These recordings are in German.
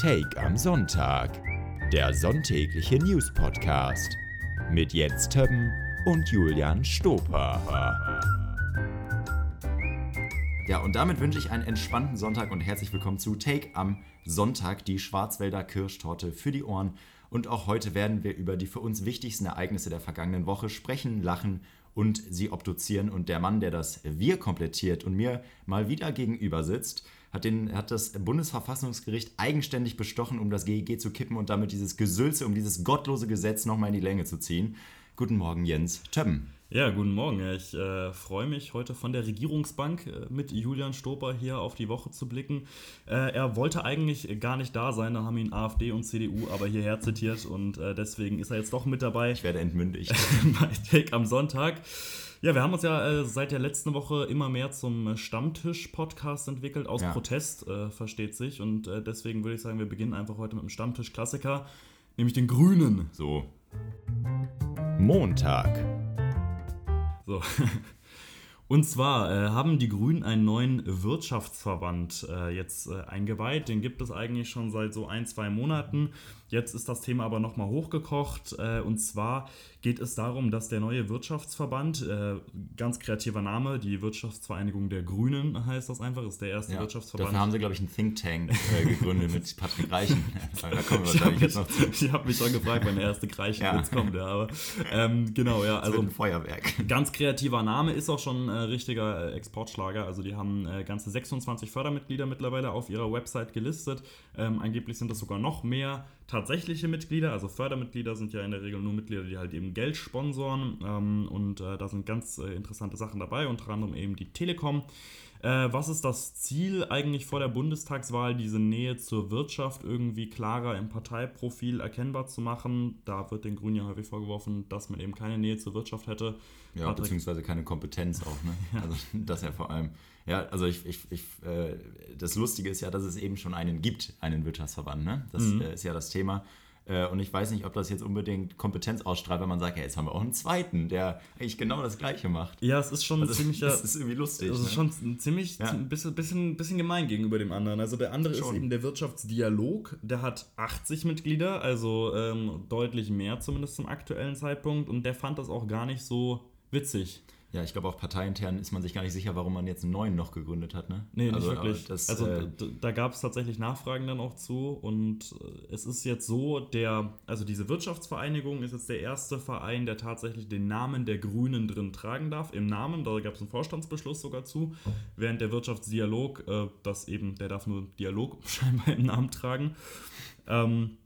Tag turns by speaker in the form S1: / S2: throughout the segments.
S1: Take am Sonntag, der sonntägliche News-Podcast mit Jens Többen und Julian Stoper.
S2: Ja, und damit wünsche ich einen entspannten Sonntag und herzlich willkommen zu Take am Sonntag, die Schwarzwälder Kirschtorte für die Ohren. Und auch heute werden wir über die für uns wichtigsten Ereignisse der vergangenen Woche sprechen, lachen und sie obduzieren. Und der Mann, der das Wir komplettiert und mir mal wieder gegenüber sitzt, hat, den, hat das Bundesverfassungsgericht eigenständig bestochen, um das GEG zu kippen und damit dieses Gesülze, um dieses gottlose Gesetz nochmal in die Länge zu ziehen. Guten Morgen, Jens Többen.
S3: Ja, guten Morgen. Ich äh, freue mich, heute von der Regierungsbank äh, mit Julian Stoper hier auf die Woche zu blicken. Äh, er wollte eigentlich gar nicht da sein, da haben ihn AfD und CDU aber hierher zitiert und äh, deswegen ist er jetzt doch mit dabei.
S2: Ich werde entmündigt.
S3: bei Take am Sonntag. Ja, wir haben uns ja äh, seit der letzten Woche immer mehr zum Stammtisch-Podcast entwickelt, aus ja. Protest, äh, versteht sich. Und äh, deswegen würde ich sagen, wir beginnen einfach heute mit einem Stammtisch-Klassiker, nämlich den Grünen.
S2: So.
S1: Montag.
S3: So. Und zwar äh, haben die Grünen einen neuen Wirtschaftsverband äh, jetzt äh, eingeweiht. Den gibt es eigentlich schon seit so ein, zwei Monaten. Jetzt ist das Thema aber nochmal hochgekocht. Äh, und zwar geht es darum, dass der neue Wirtschaftsverband, äh, ganz kreativer Name, die Wirtschaftsvereinigung der Grünen heißt das einfach, ist der erste ja, Wirtschaftsverband.
S2: Dafür haben sie, glaube ich, einen Think Tank äh, gegründet mit Patrick Reichen.
S3: da kommen wir. Ich habe mich schon gefragt, wann der erste Reichen ja. jetzt kommt. Ja, aber ähm, genau, ja.
S2: Also ein Feuerwerk.
S3: Ganz kreativer Name, ist auch schon ein richtiger Exportschlager. Also die haben ganze 26 Fördermitglieder mittlerweile auf ihrer Website gelistet. Ähm, angeblich sind das sogar noch mehr tatsächliche Mitglieder, also Fördermitglieder sind ja in der Regel nur Mitglieder, die halt eben Geld sponsoren ähm, und äh, da sind ganz äh, interessante Sachen dabei, unter anderem eben die Telekom. Äh, was ist das Ziel eigentlich vor der Bundestagswahl, diese Nähe zur Wirtschaft irgendwie klarer im Parteiprofil erkennbar zu machen? Da wird den Grünen ja häufig vorgeworfen, dass man eben keine Nähe zur Wirtschaft hätte.
S2: Ja, Patrick beziehungsweise keine Kompetenz auch. Ne? Also das ja vor allem. Ja, also ich, ich, ich äh, das Lustige ist ja, dass es eben schon einen gibt, einen Wirtschaftsverband. Ne? Das mhm. äh, ist ja das Thema. Äh, und ich weiß nicht, ob das jetzt unbedingt Kompetenz ausstrahlt, wenn man sagt, ja, jetzt haben wir auch einen zweiten, der eigentlich genau das Gleiche macht.
S3: Ja, es ist schon also, ziemlich.
S2: Das ist irgendwie lustig.
S3: Es ist ne? schon ziemlich ja. ein bisschen, bisschen, bisschen gemein gegenüber dem anderen. Also der andere schon. ist eben der Wirtschaftsdialog, der hat 80 Mitglieder, also ähm, deutlich mehr zumindest zum aktuellen Zeitpunkt. Und der fand das auch gar nicht so witzig.
S2: Ja, ich glaube auch parteiintern ist man sich gar nicht sicher, warum man jetzt einen neuen noch gegründet hat. Ne?
S3: Nee, also, nicht wirklich. Das, also äh, da gab es tatsächlich Nachfragen dann auch zu und äh, es ist jetzt so, der, also diese Wirtschaftsvereinigung ist jetzt der erste Verein, der tatsächlich den Namen der Grünen drin tragen darf. Im Namen, da gab es einen Vorstandsbeschluss sogar zu, während der Wirtschaftsdialog, äh, das eben, der darf nur Dialog scheinbar im Namen tragen. Ähm,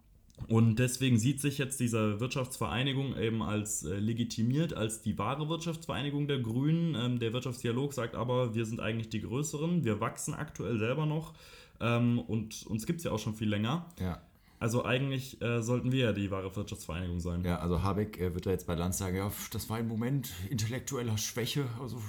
S3: und deswegen sieht sich jetzt diese Wirtschaftsvereinigung eben als äh, legitimiert, als die wahre Wirtschaftsvereinigung der Grünen. Ähm, der Wirtschaftsdialog sagt aber, wir sind eigentlich die Größeren, wir wachsen aktuell selber noch ähm, und uns gibt es ja auch schon viel länger.
S2: Ja.
S3: Also eigentlich äh, sollten wir ja die wahre Wirtschaftsvereinigung sein.
S2: Ja, also Habeck äh, wird da jetzt bei Land sagen, ja, das war ein Moment intellektueller Schwäche, also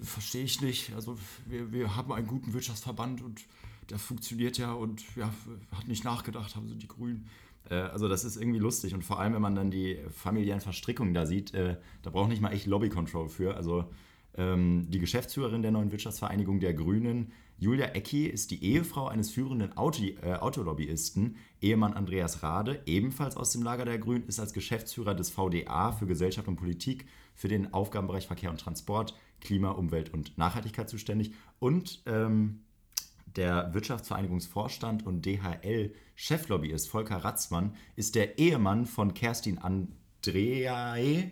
S2: verstehe ich nicht. Also wir, wir haben einen guten Wirtschaftsverband und der funktioniert ja und ja, hat nicht nachgedacht, haben sie die Grünen. Äh, also das ist irgendwie lustig und vor allem, wenn man dann die familiären Verstrickungen da sieht, äh, da braucht nicht mal echt Lobby-Control für. Also ähm, die Geschäftsführerin der neuen Wirtschaftsvereinigung der Grünen, Julia Ecki, ist die Ehefrau eines führenden Auto, äh, Autolobbyisten. Ehemann Andreas Rade, ebenfalls aus dem Lager der Grünen, ist als Geschäftsführer des VDA für Gesellschaft und Politik für den Aufgabenbereich Verkehr und Transport, Klima, Umwelt und Nachhaltigkeit zuständig. Und ähm, der Wirtschaftsvereinigungsvorstand und DHL-Cheflobbyist Volker Ratzmann ist der Ehemann von Kerstin Andreae,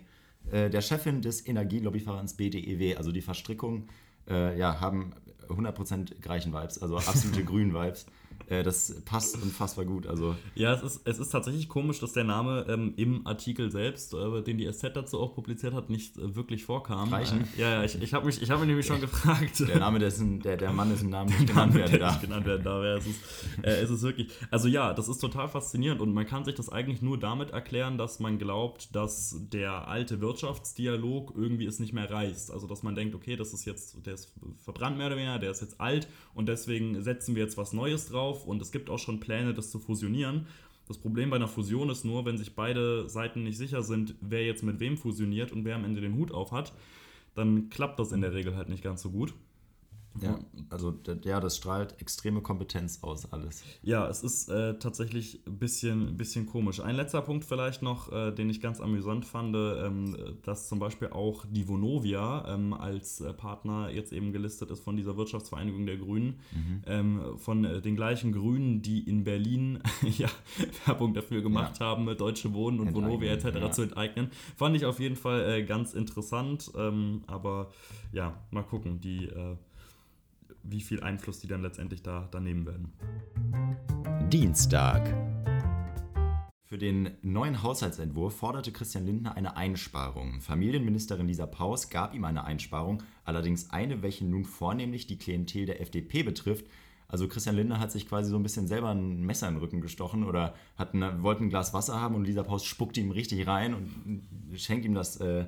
S2: äh, der Chefin des Energielobbyverbands BDEW. Also die Verstrickung äh, ja, haben 100% gleichen Vibes, also absolute Grün-Vibes. Äh, das passt unfassbar gut. Also.
S3: Ja, es ist, es ist tatsächlich komisch, dass der Name ähm, im Artikel selbst, äh, den die SZ dazu auch publiziert hat, nicht äh, wirklich vorkam.
S2: Reichen?
S3: Äh, ja, ja, ich, ich habe mich, hab mich nämlich schon gefragt.
S2: Der Name dessen, der, der Mann ist ein Name, nicht genannt werden darf.
S3: genannt werden darf. Ja, es, ist, äh, es ist wirklich. Also ja, das ist total faszinierend und man kann sich das eigentlich nur damit erklären, dass man glaubt, dass der alte Wirtschaftsdialog irgendwie es nicht mehr reißt. Also dass man denkt, okay, das ist jetzt, der ist verbrannt mehr oder weniger, der ist jetzt alt und deswegen setzen wir jetzt was Neues drauf auf und es gibt auch schon Pläne, das zu fusionieren. Das Problem bei einer Fusion ist nur, wenn sich beide Seiten nicht sicher sind, wer jetzt mit wem fusioniert und wer am Ende den Hut auf hat, dann klappt das in der Regel halt nicht ganz so gut.
S2: Ja, also ja, das strahlt extreme Kompetenz aus, alles.
S3: Ja, es ist äh, tatsächlich ein bisschen, bisschen komisch. Ein letzter Punkt vielleicht noch, äh, den ich ganz amüsant fand, ähm, dass zum Beispiel auch die Vonovia ähm, als äh, Partner jetzt eben gelistet ist von dieser Wirtschaftsvereinigung der Grünen, mhm. ähm, von äh, den gleichen Grünen, die in Berlin ja, Werbung dafür gemacht ja. haben, Deutsche Wohnen und Enteignen, Vonovia etc. Ja. zu enteignen. Fand ich auf jeden Fall äh, ganz interessant, ähm, aber ja, mal gucken, die äh, wie viel Einfluss die dann letztendlich da, da nehmen werden.
S1: Dienstag.
S2: Für den neuen Haushaltsentwurf forderte Christian Lindner eine Einsparung. Familienministerin Lisa Paus gab ihm eine Einsparung, allerdings eine, welche nun vornehmlich die Klientel der FDP betrifft. Also Christian Lindner hat sich quasi so ein bisschen selber ein Messer in den Rücken gestochen oder hat eine, wollte ein Glas Wasser haben und Lisa Paus spuckt ihm richtig rein und schenkt ihm das äh,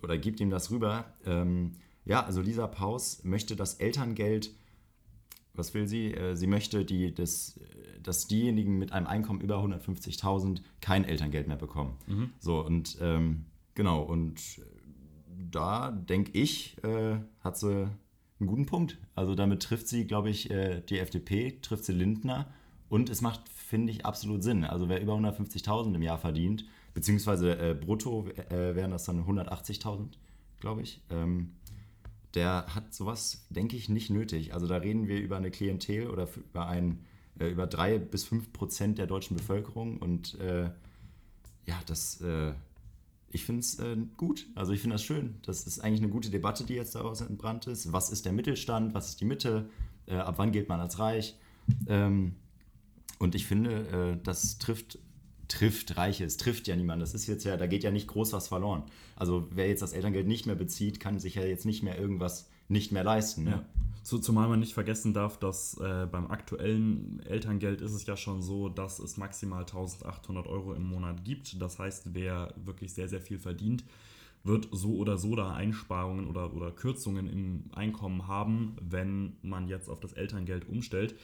S2: oder gibt ihm das rüber. Ähm, ja, also Lisa Paus möchte das Elterngeld, was will sie? Äh, sie möchte, die, das, dass diejenigen mit einem Einkommen über 150.000 kein Elterngeld mehr bekommen. Mhm. So, und ähm, genau, und da denke ich, äh, hat sie einen guten Punkt. Also damit trifft sie, glaube ich, äh, die FDP, trifft sie Lindner und es macht, finde ich, absolut Sinn. Also wer über 150.000 im Jahr verdient, beziehungsweise äh, brutto äh, wären das dann 180.000, glaube ich. Ähm, der hat sowas, denke ich, nicht nötig. Also da reden wir über eine Klientel oder über ein äh, über drei bis fünf Prozent der deutschen Bevölkerung und äh, ja, das äh, ich finde es äh, gut. Also ich finde das schön. Das ist eigentlich eine gute Debatte, die jetzt daraus entbrannt ist. Was ist der Mittelstand? Was ist die Mitte? Äh, ab wann gilt man als reich? Ähm, und ich finde, äh, das trifft trifft Reiche. Es trifft ja niemand. Das ist jetzt ja, da geht ja nicht groß was verloren. Also wer jetzt das Elterngeld nicht mehr bezieht, kann sich ja jetzt nicht mehr irgendwas nicht mehr leisten. Ne? Ja.
S3: zumal man nicht vergessen darf, dass äh, beim aktuellen Elterngeld ist es ja schon so, dass es maximal 1800 Euro im Monat gibt. Das heißt, wer wirklich sehr, sehr viel verdient, wird so oder so da Einsparungen oder, oder Kürzungen im Einkommen haben, wenn man jetzt auf das Elterngeld umstellt.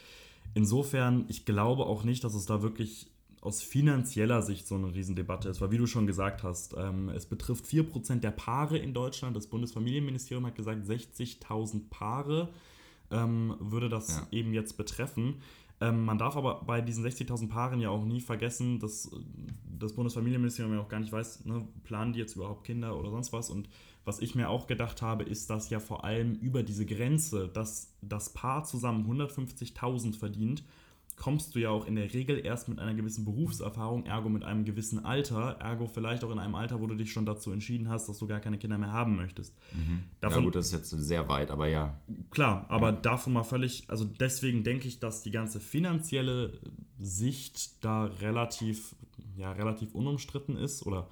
S3: Insofern, ich glaube auch nicht, dass es da wirklich aus finanzieller Sicht so eine Riesendebatte ist, weil wie du schon gesagt hast, ähm, es betrifft 4% der Paare in Deutschland. Das Bundesfamilienministerium hat gesagt, 60.000 Paare ähm, würde das ja. eben jetzt betreffen. Ähm, man darf aber bei diesen 60.000 Paaren ja auch nie vergessen, dass das Bundesfamilienministerium ja auch gar nicht weiß, ne, planen die jetzt überhaupt Kinder oder sonst was. Und was ich mir auch gedacht habe, ist, dass ja vor allem über diese Grenze, dass das Paar zusammen 150.000 verdient, kommst du ja auch in der Regel erst mit einer gewissen Berufserfahrung, ergo mit einem gewissen Alter, ergo vielleicht auch in einem Alter, wo du dich schon dazu entschieden hast, dass du gar keine Kinder mehr haben möchtest.
S2: Mhm. Davon, ja gut, das ist jetzt sehr weit, aber ja.
S3: Klar, aber ja. davon mal völlig, also deswegen denke ich, dass die ganze finanzielle Sicht da relativ, ja, relativ unumstritten ist oder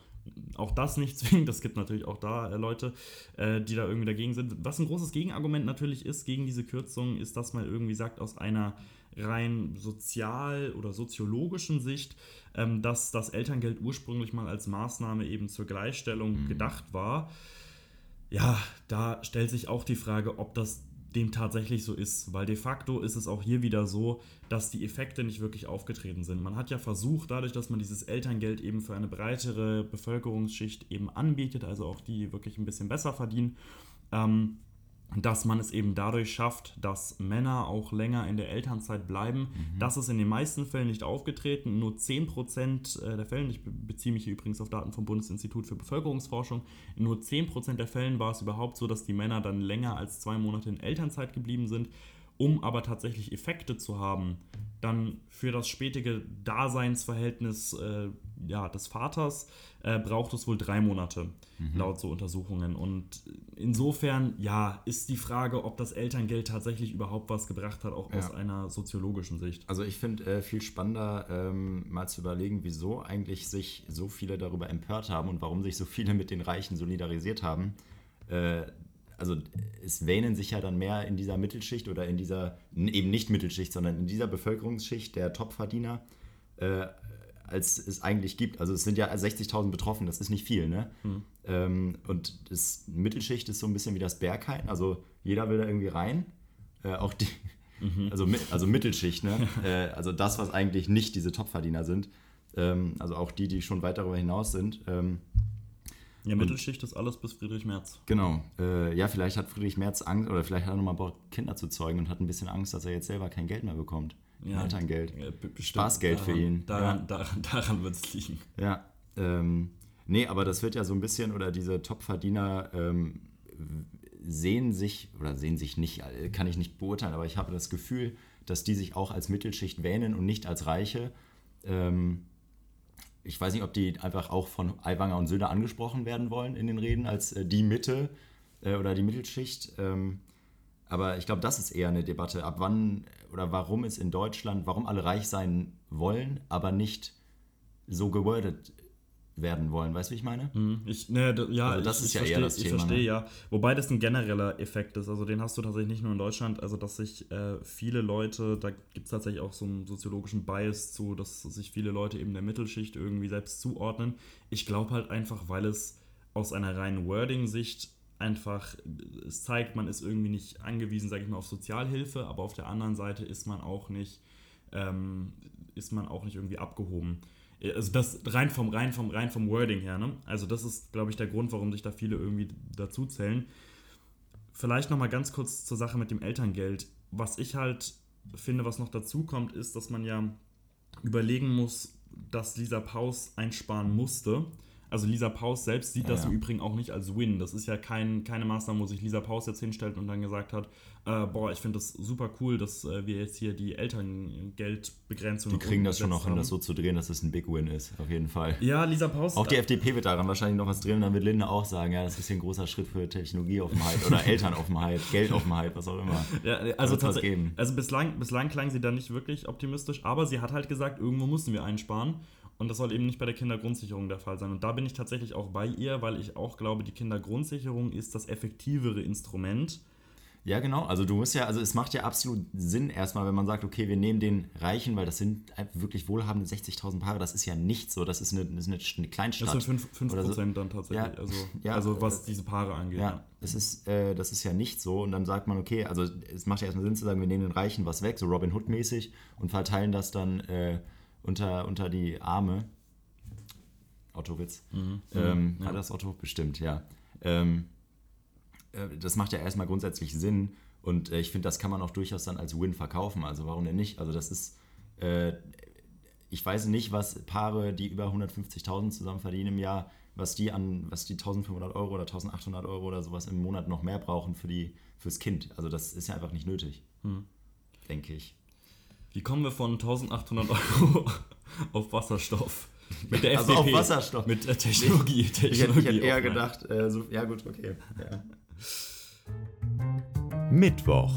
S3: auch das nicht zwingend. Es gibt natürlich auch da äh, Leute, äh, die da irgendwie dagegen sind. Was ein großes Gegenargument natürlich ist gegen diese Kürzung, ist, dass man irgendwie sagt, aus einer rein sozial- oder soziologischen Sicht, ähm, dass das Elterngeld ursprünglich mal als Maßnahme eben zur Gleichstellung mhm. gedacht war. Ja, da stellt sich auch die Frage, ob das dem tatsächlich so ist, weil de facto ist es auch hier wieder so, dass die Effekte nicht wirklich aufgetreten sind. Man hat ja versucht, dadurch, dass man dieses Elterngeld eben für eine breitere Bevölkerungsschicht eben anbietet, also auch die wirklich ein bisschen besser verdienen, ähm, dass man es eben dadurch schafft, dass Männer auch länger in der Elternzeit bleiben. Mhm. Das ist in den meisten Fällen nicht aufgetreten. Nur 10% äh, der Fälle, ich beziehe mich hier übrigens auf Daten vom Bundesinstitut für Bevölkerungsforschung, in nur 10% der Fällen war es überhaupt so, dass die Männer dann länger als zwei Monate in Elternzeit geblieben sind. Um aber tatsächlich Effekte zu haben, dann für das spätige Daseinsverhältnis äh, ja, des Vaters äh, braucht es wohl drei Monate, mhm. laut so Untersuchungen. Und insofern, ja, ist die Frage, ob das Elterngeld tatsächlich überhaupt was gebracht hat, auch ja. aus einer soziologischen Sicht.
S2: Also ich finde äh, viel spannender, ähm, mal zu überlegen, wieso eigentlich sich so viele darüber empört haben und warum sich so viele mit den Reichen solidarisiert haben. Äh, also es wähnen sich ja dann mehr in dieser Mittelschicht oder in dieser, eben nicht Mittelschicht, sondern in dieser Bevölkerungsschicht der Topverdiener äh, als es eigentlich gibt. Also es sind ja 60.000 betroffen, das ist nicht viel. Ne? Hm. Ähm, und das Mittelschicht ist so ein bisschen wie das Berghain, also jeder will da irgendwie rein. Äh, auch die, mhm. also, also Mittelschicht, ne? äh, also das, was eigentlich nicht diese Topverdiener sind. Ähm, also auch die, die schon weit darüber hinaus sind. Ähm,
S3: Ja, Mittelschicht ist alles bis Friedrich Merz.
S2: Genau. Äh, ja, vielleicht hat Friedrich Merz Angst oder vielleicht hat er nochmal Bock, Kinder zu zeugen und hat ein bisschen Angst, dass er jetzt selber kein Geld mehr bekommt. Ja, Elterngeld. Ja, Spaßgeld
S3: daran,
S2: für ihn.
S3: Daran, ja. daran, daran wird es liegen.
S2: Ja. Ähm, nee, aber das wird ja so ein bisschen, oder diese Topverdiener ähm, sehen sich, oder sehen sich nicht, kann ich nicht beurteilen, aber ich habe das Gefühl, dass die sich auch als Mittelschicht wähnen und nicht als Reiche. Ähm, ich weiß nicht, ob die einfach auch von Aiwanger und Söder angesprochen werden wollen in den Reden als äh, die Mitte äh, oder die Mittelschicht. Ähm, aber ich glaube, das ist eher eine Debatte, ab wann oder warum es in Deutschland, warum alle reich sein wollen, aber nicht so gewordet werden wollen. Weißt du, wie ich meine?
S3: Mhm. Ich, ne, ja, also das ich, ist ja versteh, eher das Thema. Ich verstehe, ne? ja. Wobei das ein genereller Effekt ist. Also den hast du tatsächlich nicht nur in Deutschland. Also dass sich äh, viele Leute, da gibt es tatsächlich auch so einen soziologischen Bias zu, dass sich viele Leute eben der Mittelschicht irgendwie selbst zuordnen. Ich glaube halt einfach, weil es aus einer reinen Wording-Sicht einfach, es zeigt, man ist irgendwie nicht angewiesen, sage ich mal, auf Sozialhilfe, aber auf der anderen Seite ist man auch nicht, ähm, ist man auch nicht irgendwie abgehoben. Also das rein vom, rein vom, rein vom Wording her, ne? Also das ist, glaube ich, der Grund, warum sich da viele irgendwie dazu zählen. Vielleicht nochmal ganz kurz zur Sache mit dem Elterngeld. Was ich halt finde, was noch dazu kommt, ist, dass man ja überlegen muss, dass Lisa Paus einsparen musste also Lisa Paus selbst sieht ja, das im Übrigen auch nicht als Win. Das ist ja kein, keine Maßnahme, wo sich Lisa Paus jetzt hinstellt und dann gesagt hat, äh, boah, ich finde das super cool, dass äh, wir jetzt hier die Elterngeldbegrenzung
S2: Die kriegen das schon noch hin, das so zu drehen, dass es ein Big Win ist, auf jeden Fall.
S3: Ja, Lisa Paus.
S2: Auch die FDP wird daran wahrscheinlich noch was drehen und dann wird Linda auch sagen, ja, das ist hier ein großer Schritt für Technologieoffenheit oder Elternoffenheit, Geldoffenheit, was auch immer.
S3: Ja, also tatsächlich. Also bislang, bislang klang sie da nicht wirklich optimistisch, aber sie hat halt gesagt, irgendwo mussten wir einsparen. Und das soll eben nicht bei der Kindergrundsicherung der Fall sein. Und da bin ich tatsächlich auch bei ihr, weil ich auch glaube, die Kindergrundsicherung ist das effektivere Instrument.
S2: Ja, genau. Also du musst ja, also es macht ja absolut Sinn erstmal, wenn man sagt, okay, wir nehmen den Reichen, weil das sind wirklich wohlhabende 60.000 Paare, das ist ja nicht so, das ist eine, das ist eine Kleinstadt. Das
S3: sind 5%, 5 so. dann tatsächlich, ja, also, ja, also was diese Paare angeht.
S2: Ja, ja. Das, ist, äh, das ist ja nicht so und dann sagt man, okay, also es macht ja erstmal Sinn zu sagen, wir nehmen den Reichen was weg, so Robin Hood mäßig und verteilen das dann äh, unter, unter die Arme. Otto-Witz. Mhm. Ähm, ja. Hat das Otto? Bestimmt, ja. Ähm, äh, das macht ja erstmal grundsätzlich Sinn und äh, ich finde, das kann man auch durchaus dann als Win verkaufen. Also warum denn nicht? Also das ist, äh, ich weiß nicht, was Paare, die über 150.000 zusammen verdienen im Jahr, was die an, was die 1500 Euro oder 1800 Euro oder sowas im Monat noch mehr brauchen für die, fürs Kind. Also das ist ja einfach nicht nötig, mhm. denke ich.
S3: Wie kommen wir von 1800 Euro auf Wasserstoff?
S2: Mit der FDP. Also auf Wasserstoff.
S3: Mit der Technologie.
S2: Ich, Technologie ich, hätte, eher gedacht, äh, so, ja gut, okay. Ja.
S1: Mittwoch.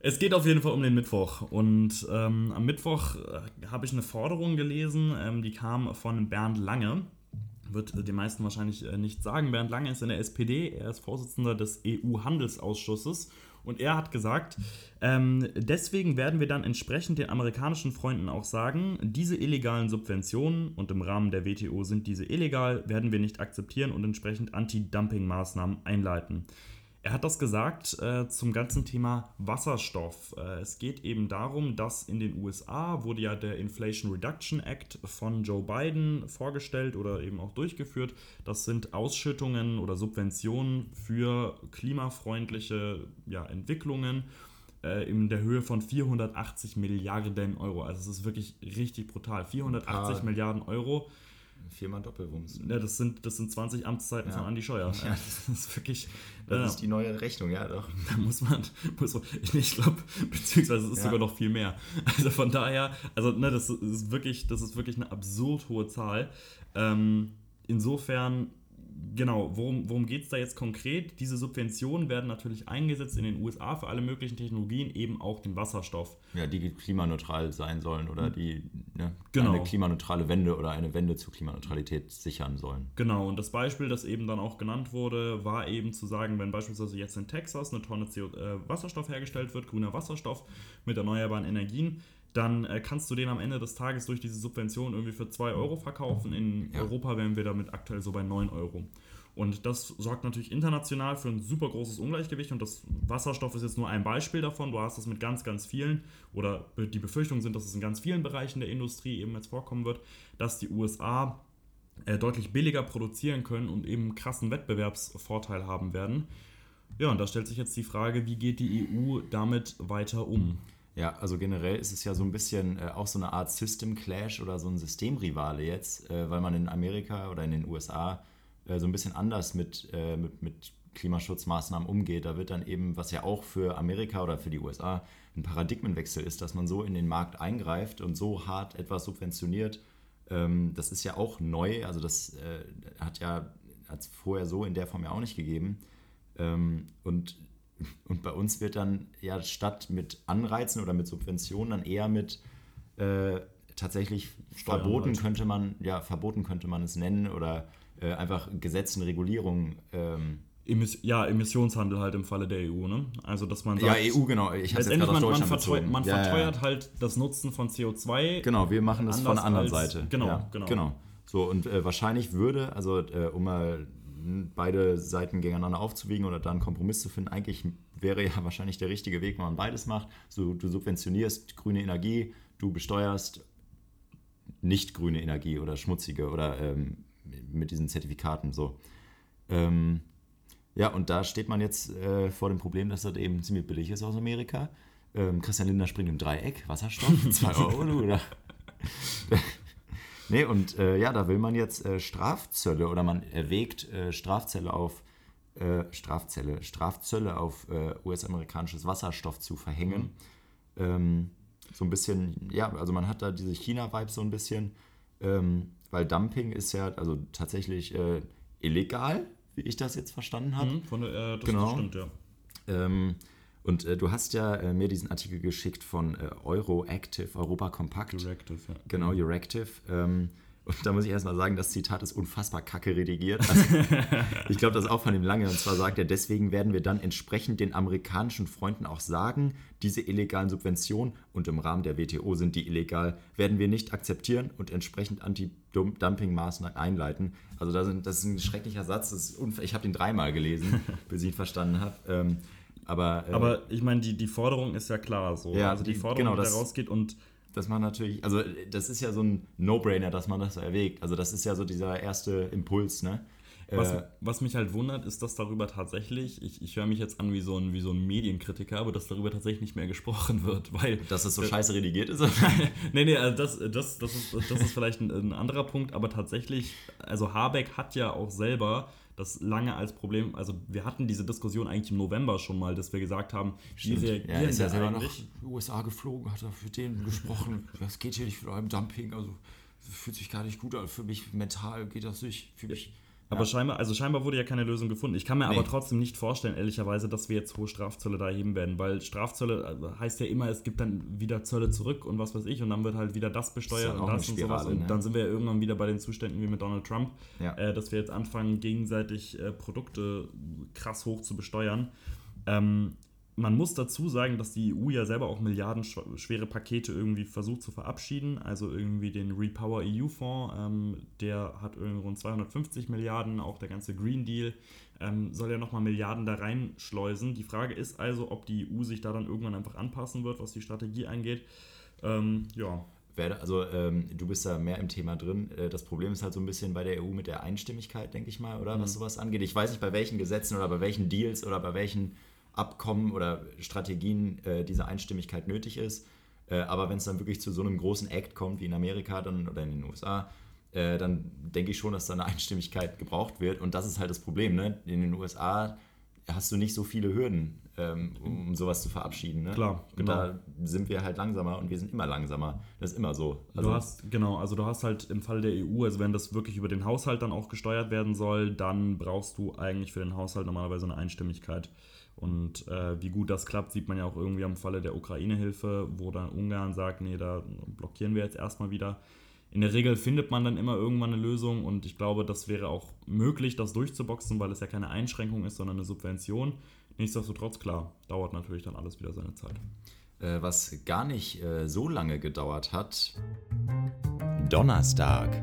S3: Es geht auf jeden Fall um den Mittwoch. Und ähm, am Mittwoch äh, habe ich eine Forderung gelesen, ähm, die kam von Bernd Lange. Wird äh, den meisten wahrscheinlich äh, nicht sagen. Bernd Lange ist in der SPD, er ist Vorsitzender des EU-Handelsausschusses und er hat gesagt, ähm, deswegen werden wir dann entsprechend den amerikanischen Freunden auch sagen, diese illegalen Subventionen und im Rahmen der WTO sind diese illegal, werden wir nicht akzeptieren und entsprechend Anti-Dumping-Maßnahmen einleiten. Er hat das gesagt äh, zum ganzen Thema Wasserstoff. Äh, es geht eben darum, dass in den USA wurde ja der Inflation Reduction Act von Joe Biden vorgestellt oder eben auch durchgeführt. Das sind Ausschüttungen oder Subventionen für klimafreundliche ja, Entwicklungen äh, in der Höhe von 480 Milliarden Euro. Also es ist wirklich richtig brutal. 480 Milliarden Euro
S2: Viermal Doppelwumms.
S3: Ja, das sind, das sind 20 Amtszeiten ja. von Andi Scheuer. Ja,
S2: das ist wirklich. Das ja. ist die neue Rechnung, ja doch.
S3: Da muss man, muss man ich glaube, beziehungsweise es ist ja. sogar noch viel mehr. Also von daher, also ne, das ist wirklich, das ist wirklich eine absurd hohe Zahl. Ähm, insofern genau, worum, worum geht es da jetzt konkret? Diese Subventionen werden natürlich eingesetzt in den USA für alle möglichen Technologien, eben auch den Wasserstoff.
S2: Ja, die klimaneutral sein sollen oder die ne, genau. eine klimaneutrale Wende oder eine Wende zur Klimaneutralität sichern sollen.
S3: Genau, und das Beispiel, das eben dann auch genannt wurde, war eben zu sagen, wenn beispielsweise jetzt in Texas eine Tonne CO äh, Wasserstoff hergestellt wird, grüner Wasserstoff mit erneuerbaren Energien, dann äh, kannst du den am Ende des Tages durch diese Subvention irgendwie für 2 Euro verkaufen. In ja. Europa wären wir damit aktuell so bei 9 Euro. Und das sorgt natürlich international für ein super großes Ungleichgewicht und das Wasserstoff ist jetzt nur ein Beispiel davon. Du hast das mit ganz, ganz vielen oder die Befürchtungen sind, dass es in ganz vielen Bereichen der Industrie eben jetzt vorkommen wird, dass die USA äh, deutlich billiger produzieren können und eben einen krassen Wettbewerbsvorteil haben werden. Ja, und da stellt sich jetzt die Frage, wie geht die EU damit weiter um?
S2: Ja, also generell ist es ja so ein bisschen äh, auch so eine Art System Clash oder so ein Systemrivale jetzt, äh, weil man in Amerika oder in den USA äh, so ein bisschen anders mit, äh, mit, mit Klimaschutzmaßnahmen umgeht. Da wird dann eben, was ja auch für Amerika oder für die USA ein Paradigmenwechsel ist, dass man so in den Markt eingreift und so hart etwas subventioniert. Ähm, das ist ja auch neu, also das äh, hat ja hat es vorher so in der Form ja auch nicht gegeben. Ähm, und und bei uns wird dann ja statt mit Anreizen oder mit Subventionen dann eher mit äh, tatsächlich Steuern verboten halt. könnte man, ja, verboten könnte man es nennen oder äh, einfach Gesetzen, Regulierungen. Ähm,
S3: Emis ja, Emissionshandel halt im Falle der EU, ne? Also dass man
S2: sagt, Ja, EU, genau.
S3: Ich habe jetzt man, man, verteuert, man ja, verteuert ja. halt das Nutzen von CO2.
S2: Genau, wir machen das von der anderen als, Seite.
S3: Genau, ja, genau.
S2: genau. So, und äh, wahrscheinlich würde, also äh, um mal beide Seiten gegeneinander aufzuwiegen oder da einen Kompromiss zu finden. Eigentlich wäre ja wahrscheinlich der richtige Weg, wenn man beides macht. So, du subventionierst grüne Energie, du besteuerst nicht grüne Energie oder schmutzige oder ähm, mit diesen Zertifikaten so. Ähm, ja, und da steht man jetzt äh, vor dem Problem, dass das eben ziemlich billig ist aus Amerika. Ähm, Christian Lindner springt im Dreieck, Wasserstoff, 2 Euro, oder? Nee, und äh, ja, da will man jetzt äh, Strafzölle oder man erwägt äh, Strafzölle auf äh, Strafzölle, Strafzölle auf äh, US-amerikanisches Wasserstoff zu verhängen. Mhm. Ähm, so ein bisschen, ja, also man hat da diese China-Vibe so ein bisschen, ähm, weil Dumping ist ja also tatsächlich äh, illegal, wie ich das jetzt verstanden habe. Mhm,
S3: von, das genau. stimmt, ja.
S2: Ähm, und äh, du hast ja äh, mir diesen Artikel geschickt von äh, Euroactive, Europa Compact.
S3: Euractiv, ja.
S2: Genau, Euractive. Ähm, und da muss ich erstmal sagen, das Zitat ist unfassbar kacke redigiert. Also, ich glaube, das ist auch von ihm lange. Und zwar sagt er, deswegen werden wir dann entsprechend den amerikanischen Freunden auch sagen, diese illegalen Subventionen und im Rahmen der WTO sind die illegal, werden wir nicht akzeptieren und entsprechend Anti-Dumping-Maßnahmen einleiten. Also das ist ein schrecklicher Satz. ich habe ihn dreimal gelesen, bis ich ihn verstanden habe. Ähm, aber,
S3: äh, aber ich meine, die, die Forderung ist ja klar so.
S2: Ja, also die,
S3: die
S2: Forderung,
S3: genau, die da rausgeht und
S2: dass man natürlich, also das ist ja so ein No-Brainer, dass man das so erwägt. Also das ist ja so dieser erste Impuls, ne?
S3: Was, äh, was, mich halt wundert, ist, dass darüber tatsächlich, ich, ich höre mich jetzt an wie so, ein, wie so ein Medienkritiker, aber dass darüber tatsächlich nicht mehr gesprochen wird, weil...
S2: Dass es so äh, scheiße redigiert ist?
S3: nee, nee, also das, das, das, ist, das ist vielleicht ein, ein anderer Punkt, aber tatsächlich, also Habeck hat ja auch selber das lange als Problem, also wir hatten diese Diskussion eigentlich im November schon mal, dass wir gesagt haben,
S2: Stimmt. wie reagieren ja, ist ja selber nach USA geflogen, hat er für den gesprochen, das geht hier nicht für eurem Dumping, also fühlt sich gar nicht gut an, für mich mental geht das nicht, für mich...
S3: Aber ja. scheinbar, also scheinbar wurde ja keine Lösung gefunden. Ich kann mir nee. aber trotzdem nicht vorstellen, ehrlicherweise, dass wir jetzt hohe Strafzölle da erheben werden, weil Strafzölle also heißt ja immer, es gibt dann wieder Zölle zurück und was weiß ich und dann wird halt wieder das besteuert das und das und sowas. Und ne? dann sind wir ja irgendwann wieder bei den Zuständen wie mit Donald Trump, ja. äh, dass wir jetzt anfangen, gegenseitig äh, Produkte krass hoch zu besteuern. Ähm, man muss dazu sagen, dass die EU ja selber auch milliardenschwere Pakete irgendwie versucht zu verabschieden. Also irgendwie den Repower EU-Fonds, ähm, der hat irgendwie rund 250 Milliarden, auch der ganze Green Deal ähm, soll ja nochmal Milliarden da reinschleusen. Die Frage ist also, ob die EU sich da dann irgendwann einfach anpassen wird, was die Strategie angeht. Ähm, ja.
S2: Also ähm, du bist da mehr im Thema drin. Äh, das Problem ist halt so ein bisschen bei der EU mit der Einstimmigkeit, denke ich mal, oder mhm. was sowas angeht. Ich weiß nicht, bei welchen Gesetzen oder bei welchen Deals oder bei welchen Abkommen oder Strategien äh, diese Einstimmigkeit nötig ist. Äh, aber wenn es dann wirklich zu so einem großen Act kommt wie in Amerika dann, oder in den USA, äh, dann denke ich schon, dass da eine Einstimmigkeit gebraucht wird. Und das ist halt das Problem. Ne? In den USA hast du nicht so viele Hürden, ähm, um sowas zu verabschieden. Ne?
S3: Klar,
S2: genau. Und da sind wir halt langsamer und wir sind immer langsamer. Das ist immer so.
S3: Also du hast, genau, also du hast halt im Fall der EU, also wenn das wirklich über den Haushalt dann auch gesteuert werden soll, dann brauchst du eigentlich für den Haushalt normalerweise eine Einstimmigkeit. Und äh, wie gut das klappt, sieht man ja auch irgendwie am Falle der Ukraine-Hilfe, wo dann Ungarn sagt, nee, da blockieren wir jetzt erstmal wieder. In der Regel findet man dann immer irgendwann eine Lösung und ich glaube, das wäre auch möglich, das durchzuboxen, weil es ja keine Einschränkung ist, sondern eine Subvention. Nichtsdestotrotz, klar, dauert natürlich dann alles wieder seine Zeit.
S2: Äh, was gar nicht äh, so lange gedauert hat. Donnerstag.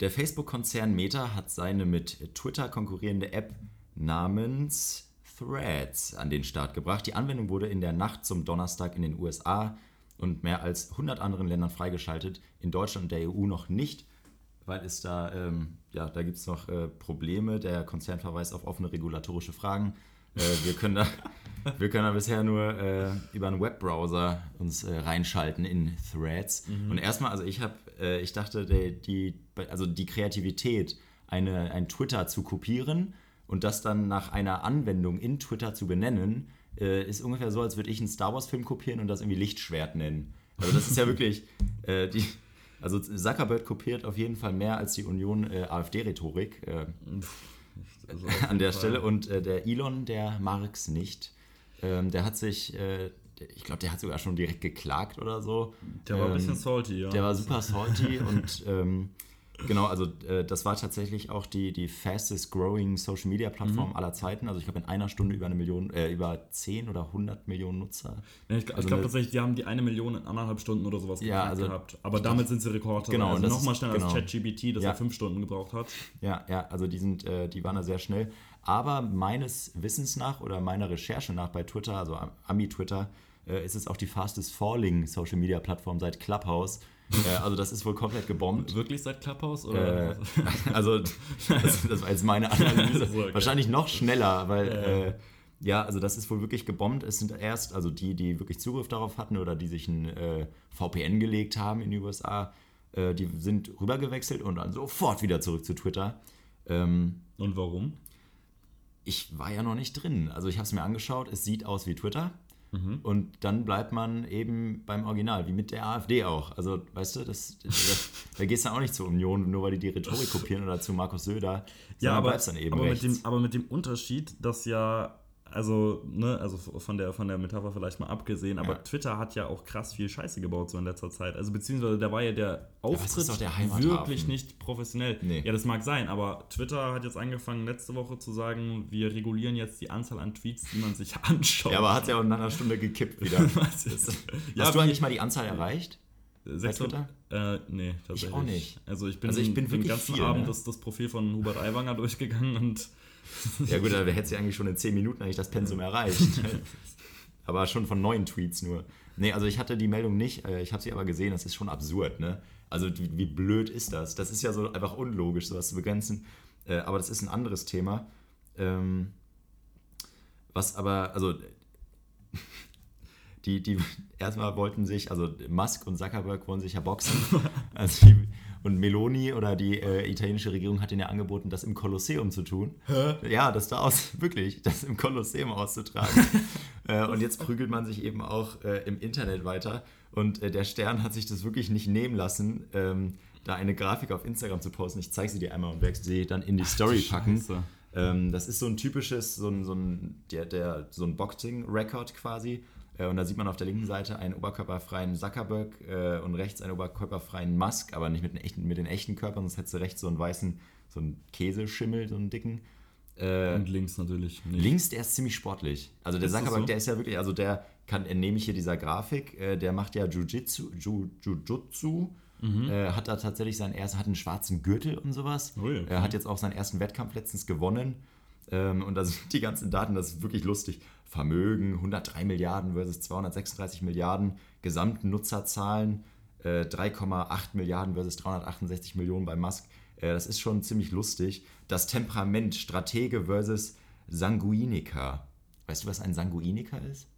S2: Der Facebook-Konzern Meta hat seine mit Twitter konkurrierende App namens Threads an den Start gebracht. Die Anwendung wurde in der Nacht zum Donnerstag in den USA und mehr als 100 anderen Ländern freigeschaltet, in Deutschland und der EU noch nicht. weil es da, ähm, ja, da gibt es noch äh, Probleme. Der Konzern verweist auf offene regulatorische Fragen. Äh, wir, können da, wir können da bisher nur äh, über einen Webbrowser uns äh, reinschalten in Threads. Mhm. Und erstmal, also ich habe, äh, ich dachte, die, die, also die Kreativität, eine, ein Twitter zu kopieren und das dann nach einer Anwendung in Twitter zu benennen, äh, ist ungefähr so, als würde ich einen Star Wars-Film kopieren und das irgendwie Lichtschwert nennen. Also das ist ja wirklich die also Zuckerberg kopiert auf jeden Fall mehr als die Union äh, AfD-Rhetorik äh, also an der Fall. Stelle. Und äh, der Elon, der Marx nicht. Ähm, der hat sich, äh, ich glaube, der hat sogar schon direkt geklagt oder so.
S3: Der war ähm, ein bisschen salty, ja.
S2: Der war super salty und ähm, Genau, also äh, das war tatsächlich auch die, die fastest growing Social Media Plattform mhm. aller Zeiten. Also ich glaube in einer Stunde über eine Million, äh, über 10 oder 100 Millionen Nutzer.
S3: Ja, ich, also glaube tatsächlich, die haben die eine Million in anderthalb Stunden oder sowas ja, also gehabt. Aber damit sind sie Rekord.
S2: Genau,
S3: also nochmal schneller genau. als ChatGBT, das ja. er fünf Stunden gebraucht hat.
S2: Ja, ja, also die sind, äh, die waren da sehr schnell. Aber meines Wissens nach oder meiner Recherche nach bei Twitter, also Ami-Twitter, äh, ist es auch die fastest falling Social Media Plattform seit Clubhouse äh, also das ist wohl komplett gebombt.
S3: Wirklich seit Clubhouse? Oder?
S2: Äh, also das, das, war jetzt meine Analyse. okay. Wahrscheinlich noch schneller, weil ja. Äh, ja, also das ist wohl wirklich gebombt. Es sind erst, also die, die wirklich Zugriff darauf hatten oder die sich ein äh, VPN gelegt haben in die USA, äh, die sind rübergewechselt und dann sofort wieder zurück zu Twitter.
S3: Ähm, und warum?
S2: Ich war ja noch nicht drin. Also ich habe es mir angeschaut. Es sieht aus wie Twitter. Mhm. Und dann bleibt man eben beim Original, wie mit der AfD auch. Also, weißt du, das, das, da gehst du auch nicht zur Union, nur weil die die Rhetorik kopieren oder zu Markus Söder.
S3: Ja, aber, dann eben aber, mit dem, aber mit dem Unterschied, dass ja also, ne, also von der, von der Metapher vielleicht mal abgesehen, aber ja. Twitter hat ja auch krass viel Scheiße gebaut so in letzter Zeit. Also beziehungsweise da war ja der Auftritt ja, der wirklich nicht professionell. Nee. Ja, das mag sein, aber Twitter hat jetzt angefangen letzte Woche zu sagen, wir regulieren jetzt die Anzahl an Tweets, die man sich anschaut.
S2: Ja, aber hat ja auch in einer Stunde gekippt wieder. Hast ja, du eigentlich mal die Anzahl erreicht?
S3: 600? Äh, nee, tatsächlich.
S2: Ich auch nicht.
S3: Also ich bin, also ich bin den ganzen viel, Abend ne? das, das Profil von Hubert Aiwanger durchgegangen und
S2: ja gut, da hätte sie eigentlich schon in 10 Minuten eigentlich das Pensum erreicht. aber schon von neuen Tweets nur. Nee, also ich hatte die Meldung nicht, äh, ich habe sie aber gesehen, das ist schon absurd, ne? Also wie, wie blöd ist das? Das ist ja so einfach unlogisch, sowas zu begrenzen. Äh, aber das ist ein anderes Thema. Ähm, was aber, also die, die erstmal wollten sich, also Musk und Zuckerberg wollen sich ja boxen. Also die, und Meloni oder die äh, italienische Regierung hat ihnen ja angeboten, das im Kolosseum zu tun. Hä? Ja, das da aus, wirklich, das im Kolosseum auszutragen. äh, und jetzt prügelt man sich eben auch äh, im Internet weiter. Und äh, der Stern hat sich das wirklich nicht nehmen lassen, ähm, da eine Grafik auf Instagram zu posten. Ich zeige sie dir einmal und werde sie dann in die Ach, Story packen. Ähm, das ist so ein typisches, so ein, so ein, der, der, so ein Boxing-Record quasi und da sieht man auf der linken Seite einen oberkörperfreien Zuckerberg äh, und rechts einen oberkörperfreien Musk, aber nicht mit den echten, mit den echten Körpern, sonst hättest du rechts so einen weißen, so einen Käseschimmel, so einen dicken.
S3: Äh, und links natürlich.
S2: Nicht. Links, der ist ziemlich sportlich. Also der ist Zuckerberg, so? der ist ja wirklich, also der kann, entnehme ich hier dieser Grafik, äh, der macht ja Jiu-Jitsu, Jiu-Jitsu Mhm. Äh, hat da tatsächlich seinen ersten, hat einen schwarzen Gürtel und sowas. Oh ja, okay. Er hat jetzt auch seinen ersten Wettkampf letztens gewonnen. Ähm, und da sind die ganzen Daten, das ist wirklich lustig. Vermögen 103 Milliarden versus 236 Milliarden, gesamten Nutzerzahlen äh, 3,8 Milliarden versus 368 Millionen bei Musk. Äh, das ist schon ziemlich lustig. Das Temperament Stratege versus Sanguiniker. Weißt du, was ein Sanguiniker ist?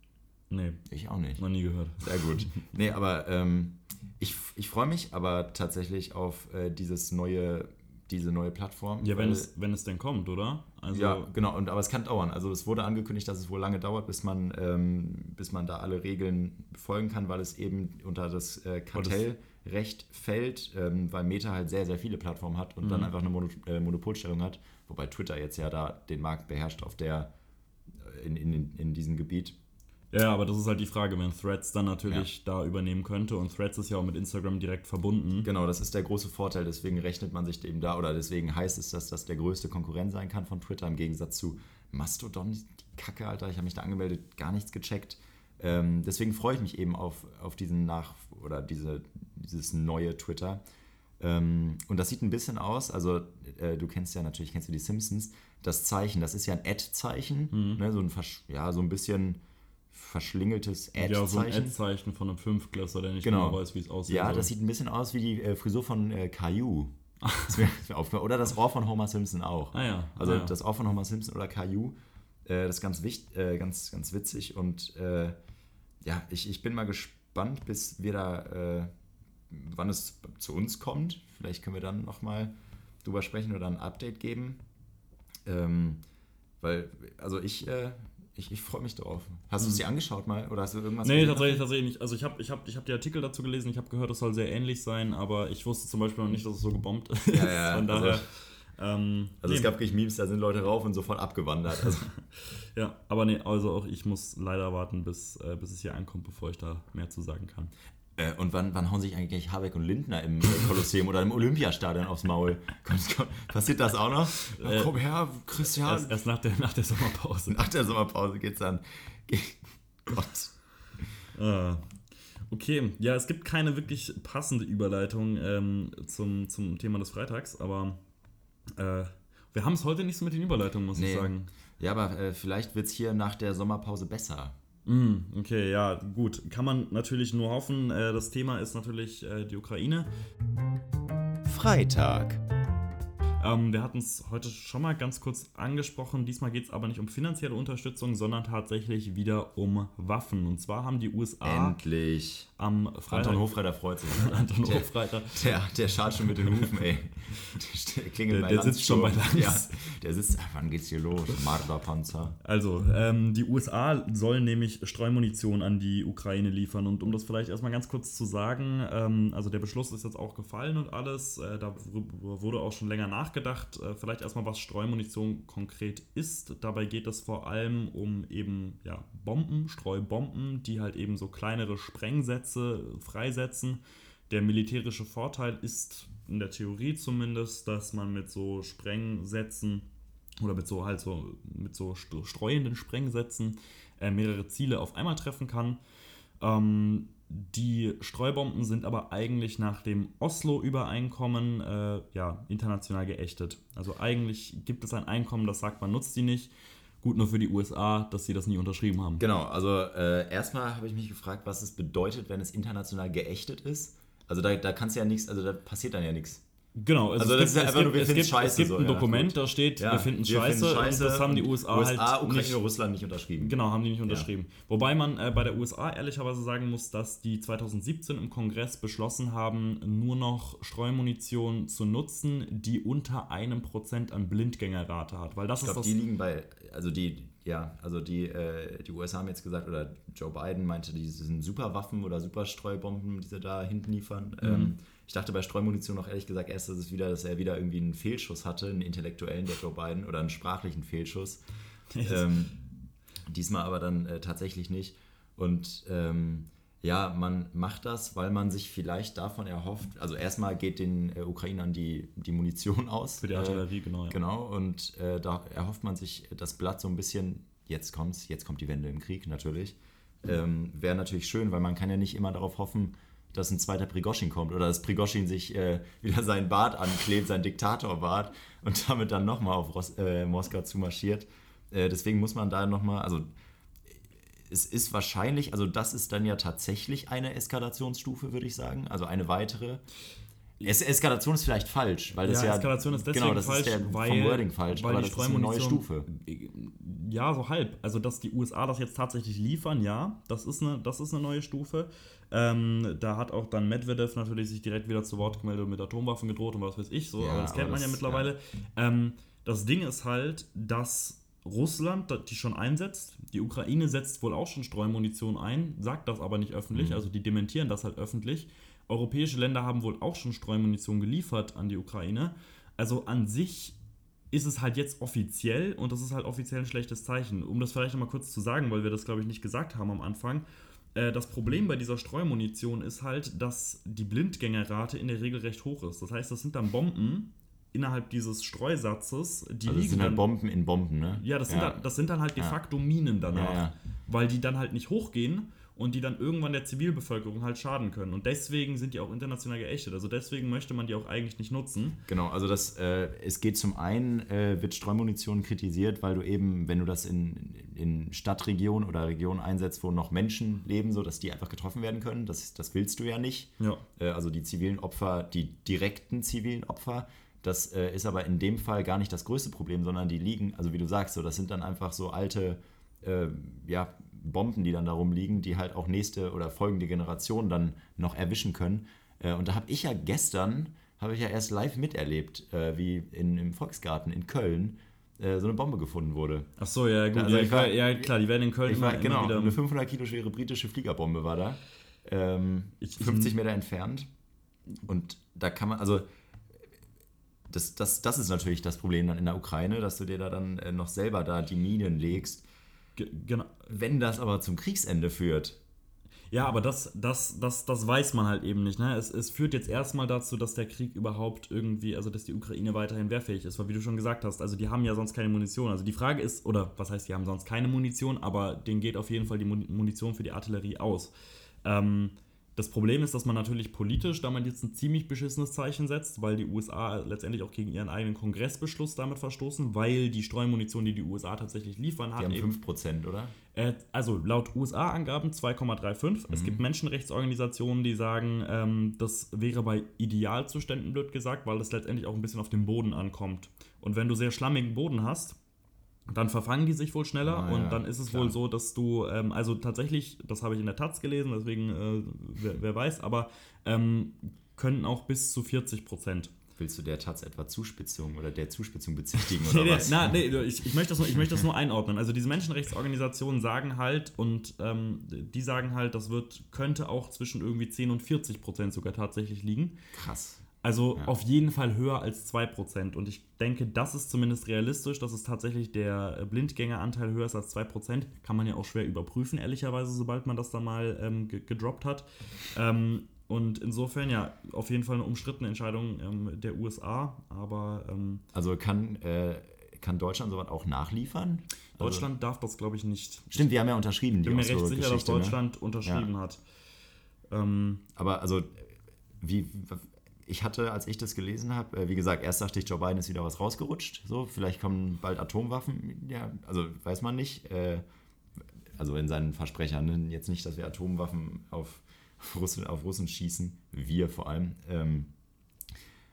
S3: Nee.
S2: Ich auch nicht.
S3: Noch nie gehört.
S2: Sehr gut. Nee, aber ähm, ich, ich freue mich aber tatsächlich auf äh, dieses neue diese neue Plattform.
S3: Ja, wenn es, wenn es denn kommt, oder?
S2: Also ja, genau, und, aber es kann dauern. Also es wurde angekündigt, dass es wohl lange dauert, bis man, ähm, bis man da alle Regeln befolgen kann, weil es eben unter das äh, Kartellrecht fällt, ähm, weil Meta halt sehr, sehr viele Plattformen hat und mhm. dann einfach eine Mono äh, Monopolstellung hat, wobei Twitter jetzt ja da den Markt beherrscht auf der, äh, in, in, in diesem Gebiet.
S3: Ja, aber das ist halt die Frage, wenn Threads dann natürlich ja. da übernehmen könnte und Threads ist ja auch mit Instagram direkt verbunden.
S2: Genau, das ist der große Vorteil, deswegen rechnet man sich eben da oder deswegen heißt es, dass das der größte Konkurrent sein kann von Twitter im Gegensatz zu Mastodon, die Kacke, Alter, ich habe mich da angemeldet, gar nichts gecheckt. Ähm, deswegen freue ich mich eben auf, auf diesen Nach- oder diese, dieses neue Twitter. Ähm, und das sieht ein bisschen aus, also äh, du kennst ja natürlich, kennst du die Simpsons, das Zeichen, das ist ja ein Ad-Zeichen, mhm. ne, so ein, ja, so ein bisschen verschlingeltes
S3: Ad-Zeichen. Ja, so ein Ad-Zeichen von einem Fünfklässler, der nicht
S2: genau.
S3: genau weiß, wie es aussieht.
S2: Ja, soll. das sieht ein bisschen aus wie die äh, Frisur von äh, Caillou. Oder das Ohr von Homer Simpson auch.
S3: Ah ja.
S2: Also
S3: ah, ja.
S2: das Ohr von Homer Simpson oder Caillou, äh, das ist ganz, wichtig, äh, ganz, ganz witzig. Und äh, ja, ich, ich bin mal gespannt, bis wir da, äh, wann es zu uns kommt. Vielleicht können wir dann nochmal drüber sprechen oder ein Update geben. Ähm, weil, also ich, äh, ich, ich freue mich drauf. Hast du es dir angeschaut mal oder hast du irgendwas
S3: Nee, tatsächlich, tatsächlich nicht. Also ich habe ich hab, ich hab die Artikel dazu gelesen, ich habe gehört, es soll sehr ähnlich sein, aber ich wusste zum Beispiel noch nicht, dass es so gebombt ist.
S2: Ja, ja,
S3: Von
S2: also-
S3: daher. ähm,
S2: Also
S3: nee,
S2: es gab wirklich Memes, da sind Leute rauf und sofort abgewandert. Also,
S3: Ja, aber nee, also auch ich muss leider warten, bis, äh, bis es hier ankommt, bevor ich da mehr zu sagen kann.
S2: Äh, und wann, wann hauen sich eigentlich Habeck und Lindner im Kolosseum oder im Olympiastadion aufs Maul? Kommt, kommt, passiert das auch noch?
S3: Äh,
S2: komm her, Christian.
S3: Erst, erst nach, der, nach der Sommerpause.
S2: Nach der Sommerpause geht's dann. Gott.
S3: Ah. Okay, ja, es gibt keine wirklich passende Überleitung ähm, zum, zum Thema des Freitags, aber äh, wir haben es heute nicht so mit den Überleitungen, muss ich
S2: Nee.
S3: sagen.
S2: Ja, aber äh, vielleicht wird's hier nach der Sommerpause besser.
S3: Mm, okay, ja, gut. Kann man natürlich nur hoffen. Äh, das Thema ist natürlich äh, die Ukraine.
S1: Freitag.
S3: Ähm, wir hatten es heute schon mal ganz kurz angesprochen. Diesmal geht es aber nicht um finanzielle Unterstützung, sondern tatsächlich wieder um Waffen. Und zwar haben die USA
S2: Endlich.
S3: am Freitag.
S2: Anton Hofreiter freut sich.
S3: Anton
S2: der,
S3: Hofreiter.
S2: Der, der schart schon mit den Hufen, ey. Der, klingelt
S3: Der- der sitzt schon bei Lanz.
S2: Ja, der sitzt, ach, wann geht's hier los? Marderpanzer.
S3: Also, ähm, die USA sollen nämlich Streumunition an die Ukraine liefern. Und um das vielleicht erstmal ganz kurz zu sagen, ähm, also der Beschluss ist jetzt auch gefallen und alles. Äh, da wurde auch schon länger nachgedacht. Äh, vielleicht erstmal, was Streumunition konkret ist. Dabei geht es vor allem um eben ja, Bomben, Streubomben, die halt eben so kleinere Sprengsätze freisetzen. Der militärische Vorteil ist in der Theorie zumindest, dass man mit so Sprengsätzen oder mit so halt so mit so st- streuenden Sprengsätzen äh, mehrere Ziele auf einmal treffen kann. Ähm, die Streubomben sind aber eigentlich nach dem Oslo-Übereinkommen äh, ja, international geächtet. Also eigentlich gibt es ein Einkommen, das sagt, man nutzt die nicht. Gut nur für die USA, dass sie das nie unterschrieben haben.
S2: Genau, also äh, erstmal habe ich mich gefragt, was es bedeutet, wenn es international geächtet ist. Also da, da kannst ja nichts, also da passiert dann ja nichts.
S3: Genau,
S2: Also
S3: es
S2: das ist ja einfach nur, wir
S3: gibt,
S2: scheiße
S3: es gibt
S2: so,
S3: ein
S2: ja,
S3: Dokument,
S2: gut.
S3: da steht, wir finden
S2: wir
S3: scheiße,
S2: finden
S3: und das haben die USA,
S2: USA
S3: halt
S2: Ukraine,
S3: nicht,
S2: Russland nicht unterschrieben.
S3: Genau, haben die nicht unterschrieben. Wobei man äh, bei der USA ehrlicherweise sagen muss, dass die 2017 im Kongress beschlossen haben, nur noch Streumunition zu nutzen, die unter einem Prozent an Blindgängerrate hat. Weil das
S2: Ich glaube, die liegen bei, also die, ja, also die, äh, die USA haben jetzt gesagt, oder Joe Biden meinte, die sind Superwaffen oder Superstreubomben, die sie da hinten liefern.
S3: Mhm.
S2: Ähm, ich dachte bei Streumunition auch ehrlich gesagt erst, dass es wieder, dass er wieder irgendwie einen Fehlschuss hatte, einen intellektuellen, der Joe Biden, oder einen sprachlichen Fehlschuss. ähm, diesmal aber dann äh, tatsächlich nicht. Und ähm, ja, man macht das, weil man sich vielleicht davon erhofft, also erstmal geht den äh, Ukrainern die, die Munition aus.
S3: Für die
S2: Äh,
S3: Artillerie, genau. Ja.
S2: Genau, und äh, da erhofft man sich das Blatt so ein bisschen, jetzt kommt's, jetzt kommt die Wende im Krieg natürlich. Ähm, Wäre natürlich schön, weil man kann ja nicht immer darauf hoffen, dass ein zweiter Prigoschin kommt oder dass Prigoschin sich äh, wieder seinen Bart anklebt, sein Diktatorbart und damit dann nochmal auf Ros äh, Moskau zumarschiert. Äh, deswegen muss man da nochmal, also es ist wahrscheinlich, also das ist dann ja tatsächlich eine Eskalationsstufe, würde ich sagen, also eine weitere. Es Eskalation ist vielleicht falsch, weil das ja,
S3: Eskalation ist deswegen
S2: genau, das
S3: falsch,
S2: ist der,
S3: weil,
S2: vom Wording falsch,
S3: weil
S2: aber das ist eine neue Stufe.
S3: Ja, so halb. Also, dass die USA das jetzt tatsächlich liefern, ja, das ist eine, das ist eine neue Stufe. Ähm, da hat auch dann Medvedev natürlich sich direkt wieder zu Wort gemeldet und mit Atomwaffen gedroht und was weiß ich so,
S2: Ja,
S3: aber das kennt
S2: aber
S3: man ja
S2: das-
S3: mittlerweile. Ähm, das Ding ist halt, dass Russland die schon einsetzt. Die Ukraine setzt wohl auch schon Streumunition ein, sagt das aber nicht öffentlich,
S2: Mhm.
S3: also die dementieren das halt öffentlich. Europäische Länder haben wohl auch schon Streumunition geliefert an die Ukraine. Also an sich ist es halt jetzt offiziell und das ist halt offiziell ein schlechtes Zeichen. Um das vielleicht nochmal kurz zu sagen, weil wir das, glaube ich, nicht gesagt haben am Anfang. Äh, das Problem bei dieser Streumunition ist halt, dass die Blindgängerrate in der Regel recht hoch ist. Das heißt, das sind dann Bomben innerhalb dieses Streusatzes, die
S2: Also
S3: liegen
S2: sind halt
S3: dann,
S2: Bomben in Bomben, ne?
S3: ja, das sind,
S2: ja.
S3: Dann, das sind dann halt de
S2: Ja.
S3: facto Minen danach.
S2: Ja, ja.
S3: weil die dann halt nicht hochgehen und die dann irgendwann der Zivilbevölkerung halt schaden können. Und deswegen sind die auch international geächtet. Also deswegen möchte man die auch eigentlich nicht nutzen.
S2: Genau, also das, äh, es geht zum einen, äh, wird Streumunition kritisiert, weil du eben, wenn du das in, in Stadtregionen oder Regionen einsetzt, wo noch Menschen leben, so dass die einfach getroffen werden können, das, das willst du ja nicht.
S3: Ja.
S2: Äh, also die zivilen Opfer, die direkten zivilen Opfer. Das äh, ist aber in dem Fall gar nicht das größte Problem, sondern die liegen, also wie du sagst, so, das sind dann einfach so alte, äh, ja, Bomben, die dann da rumliegen, die halt auch nächste oder folgende Generationen dann noch erwischen können. Äh, und da habe ich ja gestern, habe ich ja erst live miterlebt, äh, wie in, im Volksgarten in Köln äh, so eine Bombe gefunden wurde.
S3: Ach so, ja, gut.
S2: Also
S3: ja,
S2: war-
S3: ja, klar, die werden in Köln
S2: Ich war,
S3: immer,
S2: genau,
S3: immer wieder.
S2: eine 500 Kilo schwere britische Fliegerbombe war da. Ähm,
S3: Ich-
S2: 50 Meter entfernt. Und da kann man, also das, das, das ist natürlich das Problem dann in der Ukraine, dass du dir da dann noch selber da die Minen legst.
S3: Ge- genau.
S2: Wenn das aber zum Kriegsende führt,
S3: Ja, aber das, das, das, das weiß man halt eben nicht. Ne? Es, es führt jetzt erstmal dazu, dass der Krieg überhaupt irgendwie, also dass die Ukraine weiterhin wehrfähig ist, weil wie du schon gesagt hast, also die haben ja sonst keine Munition. Also die Frage ist, oder was heißt, die haben sonst keine Munition, aber denen geht auf jeden Fall die Muni- Munition für die Artillerie aus. Ähm, das Problem ist, dass man natürlich politisch damit jetzt ein ziemlich beschissenes Zeichen setzt, weil die USA letztendlich auch gegen ihren eigenen Kongressbeschluss damit verstoßen, weil die Streumunition, die die USA tatsächlich liefern,
S2: die
S3: hat
S2: haben
S3: eben
S2: 5%, oder?
S3: äh, also laut USA-Angaben 2,35. Es gibt Menschenrechtsorganisationen, die sagen, ähm, das wäre bei Idealzuständen blöd gesagt, weil das letztendlich auch ein bisschen auf den Boden ankommt. Und wenn du sehr schlammigen Boden hast, dann verfangen die sich wohl schneller
S2: Ah,
S3: und
S2: ja,
S3: dann ist es
S2: klar.
S3: wohl so, dass du, ähm, also tatsächlich, das habe ich in der Taz gelesen, deswegen, äh, wer, wer weiß, aber ähm, können auch bis zu 40 Prozent
S2: Willst du der Taz etwa Zuspitzung oder der Zuspitzung bezichtigen oder
S3: nee,
S2: was?
S3: na, nee, ich, ich, möchte das nur, ich möchte das nur einordnen. Also diese Menschenrechtsorganisationen sagen halt, und ähm, die sagen halt, das wird, könnte auch zwischen irgendwie 10 und 40 Prozent sogar tatsächlich liegen.
S2: Krass.
S3: Also
S2: Ja.
S3: auf jeden Fall höher als 2 Prozent. Und ich denke, das ist zumindest realistisch, dass es tatsächlich der Blindgängeranteil höher ist als 2 Prozent. Kann man ja auch schwer überprüfen, ehrlicherweise, sobald man das dann mal ähm, ge- gedroppt hat. Ähm, und insofern, ja, auf jeden Fall eine umstrittene Entscheidung ähm, der USA. Aber ähm,
S2: Also kann, äh, kann Deutschland sowas auch nachliefern? Also,
S3: Deutschland darf das, glaube ich, nicht.
S2: stimmt, wir haben ja unterschrieben,
S3: Ich bin mir recht sicher, dass
S2: ne?
S3: Deutschland unterschrieben hat. Ähm,
S2: Aber also, wie, ich hatte, als ich das gelesen habe, äh, wie gesagt, erst dachte ich, Joe Biden ist wieder was rausgerutscht. So, vielleicht kommen bald Atomwaffen. Ja, also weiß man nicht. Äh, also in seinen Versprechern. ne? Jetzt nicht, dass wir Atomwaffen auf, Russen, auf Russen schießen. Wir vor allem. Ähm,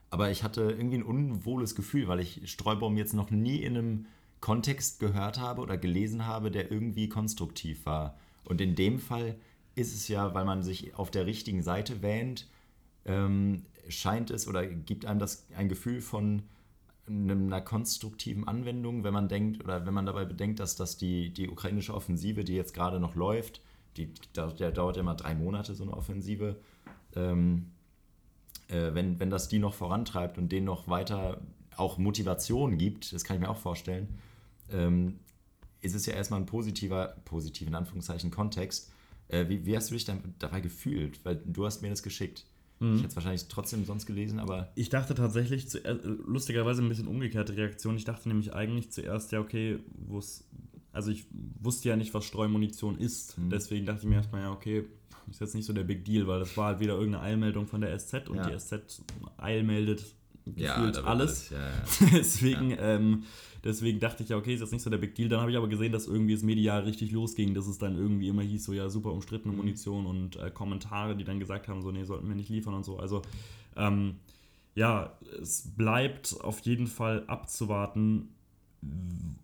S2: aber ich hatte irgendwie ein unwohles Gefühl, weil ich Streubaum jetzt noch nie in einem Kontext gehört habe oder gelesen habe, der irgendwie konstruktiv war. Und in dem Fall ist es ja, weil man sich auf der richtigen Seite wähnt, ähm, scheint es oder gibt einem das ein Gefühl von einer konstruktiven Anwendung, wenn man denkt oder wenn man dabei bedenkt, dass das die, die ukrainische Offensive, die jetzt gerade noch läuft, die, der dauert immer drei Monate, so eine Offensive, ähm, äh, wenn, wenn das die noch vorantreibt und denen noch weiter auch Motivation gibt, das kann ich mir auch vorstellen, ähm, ist es ja erstmal ein positiver, positiv in Anführungszeichen Kontext. Äh, wie, wie hast du dich dabei gefühlt? Weil du hast mir das geschickt. Ich hätte es wahrscheinlich trotzdem sonst gelesen, aber
S3: ich dachte tatsächlich, zu, äh, lustigerweise ein bisschen umgekehrte Reaktion. Ich dachte nämlich eigentlich zuerst, ja, okay, wo es. Also ich wusste ja nicht, was Streumunition ist.
S2: Mhm.
S3: Deswegen dachte ich mir erstmal, ja, okay, ist jetzt nicht so der Big Deal, weil das war halt wieder irgendeine Eilmeldung von der SZ und
S2: Ja.
S3: die SZ eilmeldet gefühlt
S2: wird
S3: alles.
S2: Ja, ja.
S3: deswegen, ähm, deswegen dachte ich ja, okay, ist jetzt nicht so der Big Deal. Dann habe ich aber gesehen, dass irgendwie es medial richtig losging, dass es dann irgendwie immer hieß, so ja, super umstrittene Munition und äh, Kommentare, die dann gesagt haben, so nee, sollten wir nicht liefern und so. Also ähm, ja, es bleibt auf jeden Fall abzuwarten,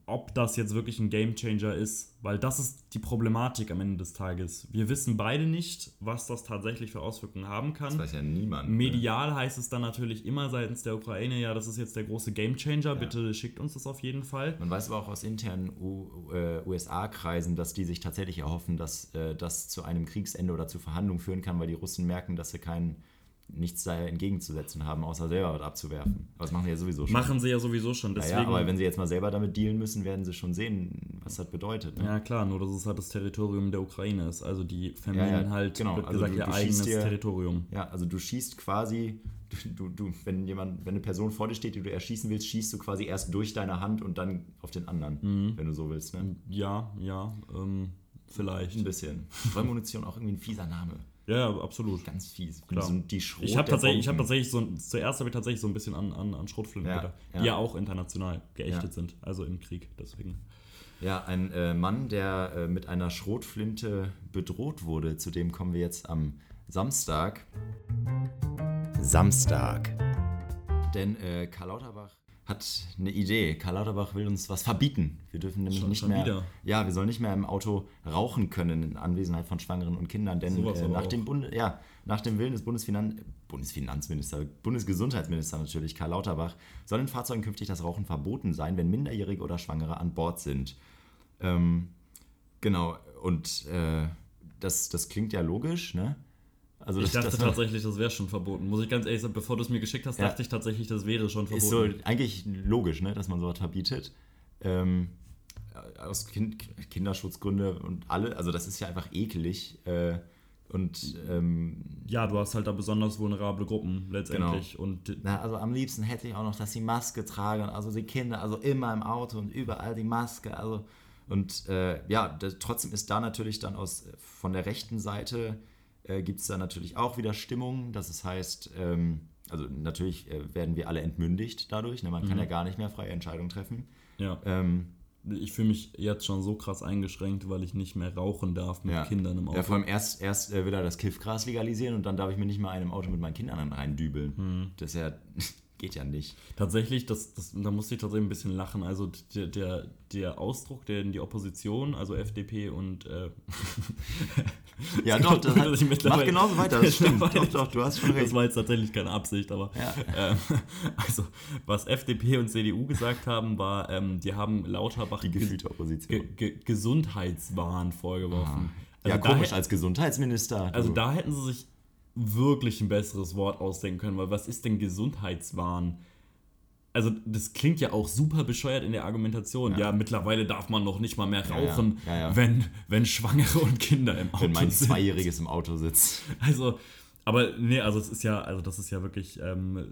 S3: ob das jetzt wirklich ein Gamechanger ist, weil das ist die Problematik am Ende des Tages. Wir wissen beide nicht, was das tatsächlich für Auswirkungen haben kann.
S2: Das weiß ja niemand. ne?
S3: Medial heißt es dann natürlich immer seitens der Ukraine, ja, das ist jetzt der große Gamechanger, bitte schickt uns das auf jeden Fall.
S2: Man weiß aber auch aus internen U- äh, USA-Kreisen, dass die sich tatsächlich erhoffen, dass äh, das zu einem Kriegsende oder zu Verhandlungen führen kann, weil die Russen merken, dass sie kein, nichts da entgegenzusetzen haben, außer selber was abzuwerfen. Aber das machen sie ja sowieso schon.
S3: Machen sie ja sowieso schon, deswegen.
S2: ja, aber wenn sie jetzt mal selber damit dealen müssen, werden sie schon sehen, was das bedeutet. Ne?
S3: Ja, klar, nur dass es halt das Territorium der Ukraine ist. Also die vermehren
S2: Ja, ja,
S3: halt,
S2: genau. Also
S3: gesagt,
S2: du-
S3: ihr eigenes
S2: dir-
S3: Territorium.
S2: Ja, also du schießt quasi, du, du, wenn jemand, wenn eine Person vor dir steht, die du erschießen willst, schießt du quasi erst durch deine Hand und dann auf den anderen,
S3: Mhm.
S2: wenn du so willst. Ne?
S3: Ja, ja. Ähm, Vielleicht.
S2: Ein bisschen. Streumunition auch irgendwie ein fieser Name.
S3: Ja, absolut.
S2: Ganz fies.
S3: Klar.
S2: So die Schrot
S3: Ich habe tatsächlich, ich hab tatsächlich so, ein- zuerst habe ich tatsächlich so ein bisschen an, an, an Schrotflinten
S2: Ja,
S3: gedacht,
S2: ja.
S3: die ja auch international geächtet
S2: Ja.
S3: sind, also im Krieg, deswegen.
S2: Ja, ein äh, Mann, der äh, mit einer Schrotflinte bedroht wurde. Zu dem kommen wir jetzt am Samstag. Samstag. Denn äh, Karl Lauterbach hat eine Idee. Karl Lauterbach will uns was verbieten. Wir dürfen nämlich
S3: Schon-
S2: nicht
S3: schon
S2: mehr.
S3: wieder?
S2: Ja, wir sollen nicht mehr im Auto rauchen können in Anwesenheit von Schwangeren und Kindern, denn
S3: Sowas
S2: äh, nach,
S3: auch.
S2: dem Bunde, ja, nach dem Willen des Bundesfinan Bundesfinanzminister, Bundesgesundheitsminister natürlich, Karl Lauterbach, soll in Fahrzeugen künftig das Rauchen verboten sein, wenn Minderjährige oder Schwangere an Bord sind. Ähm, genau, und äh, das, das klingt ja logisch, ne? Also
S3: Ich
S2: das,
S3: dachte
S2: das
S3: tatsächlich, das wäre schon verboten. Muss ich ganz ehrlich sagen, bevor du es mir geschickt hast,
S2: Ja.
S3: dachte ich tatsächlich, das wäre schon
S2: ist so
S3: verboten.
S2: eigentlich logisch, ne, dass man sowas verbietet. Ähm, aus kind, Kinderschutzgründe und alle, also das ist ja einfach eklig. Äh, und ähm,
S3: ja, du hast halt da besonders vulnerable Gruppen letztendlich.
S2: Genau.
S3: Und
S2: na, also am liebsten hätte ich auch noch, dass sie Maske tragen, also die Kinder, also immer im Auto und überall die Maske, also und äh, ja, das, trotzdem ist da natürlich dann aus von der rechten Seite äh, gibt es da natürlich auch wieder Stimmung. Das ist heißt, ähm, also natürlich äh, werden wir alle entmündigt dadurch. Ne? Man kann ja gar nicht mehr freie Entscheidungen treffen.
S3: ja,
S2: Ähm,
S3: ich fühle mich jetzt schon so krass eingeschränkt, weil ich nicht mehr rauchen darf mit
S2: ja.
S3: Kindern im Auto.
S2: Ja, vor allem erst, erst äh, will er das Kiffgras legalisieren und dann darf ich mir nicht mal in einem Auto mit meinen Kindern reindübeln.
S3: Hm.
S2: Das ist ja, geht ja nicht.
S3: Tatsächlich, das, das, da musste ich tatsächlich ein bisschen lachen. Also der, der, der Ausdruck, den die Opposition, also FDP und äh,
S2: Ja, doch, das hat,
S3: ich
S2: mach genauso weiter, das stimmt. Doch, doch, du hast schon recht.
S3: das war jetzt tatsächlich keine Absicht, aber
S2: Ja.
S3: ähm, also was FDP und CDU gesagt haben, war, ähm, die haben Lauterbach
S2: Die
S3: Ge-
S2: gefühlte Opposition.
S3: Ge Ge Gesundheitswahn vorgeworfen.
S2: ja,
S3: Also
S2: komisch, als Gesundheitsminister.
S3: Also da hätten sie sich wirklich ein besseres Wort ausdenken können, weil was ist denn Gesundheitswahn? Also das klingt ja auch super bescheuert in der Argumentation. Ja, mittlerweile darf man noch nicht mal mehr
S2: ja.
S3: rauchen,
S2: Ja, ja.
S3: Wenn, wenn Schwangere und Kinder im Auto
S2: wenn mein
S3: sind.
S2: Zweijähriges im Auto sitzt.
S3: Also, aber nee, also es ist ja, also das ist ja wirklich, ähm,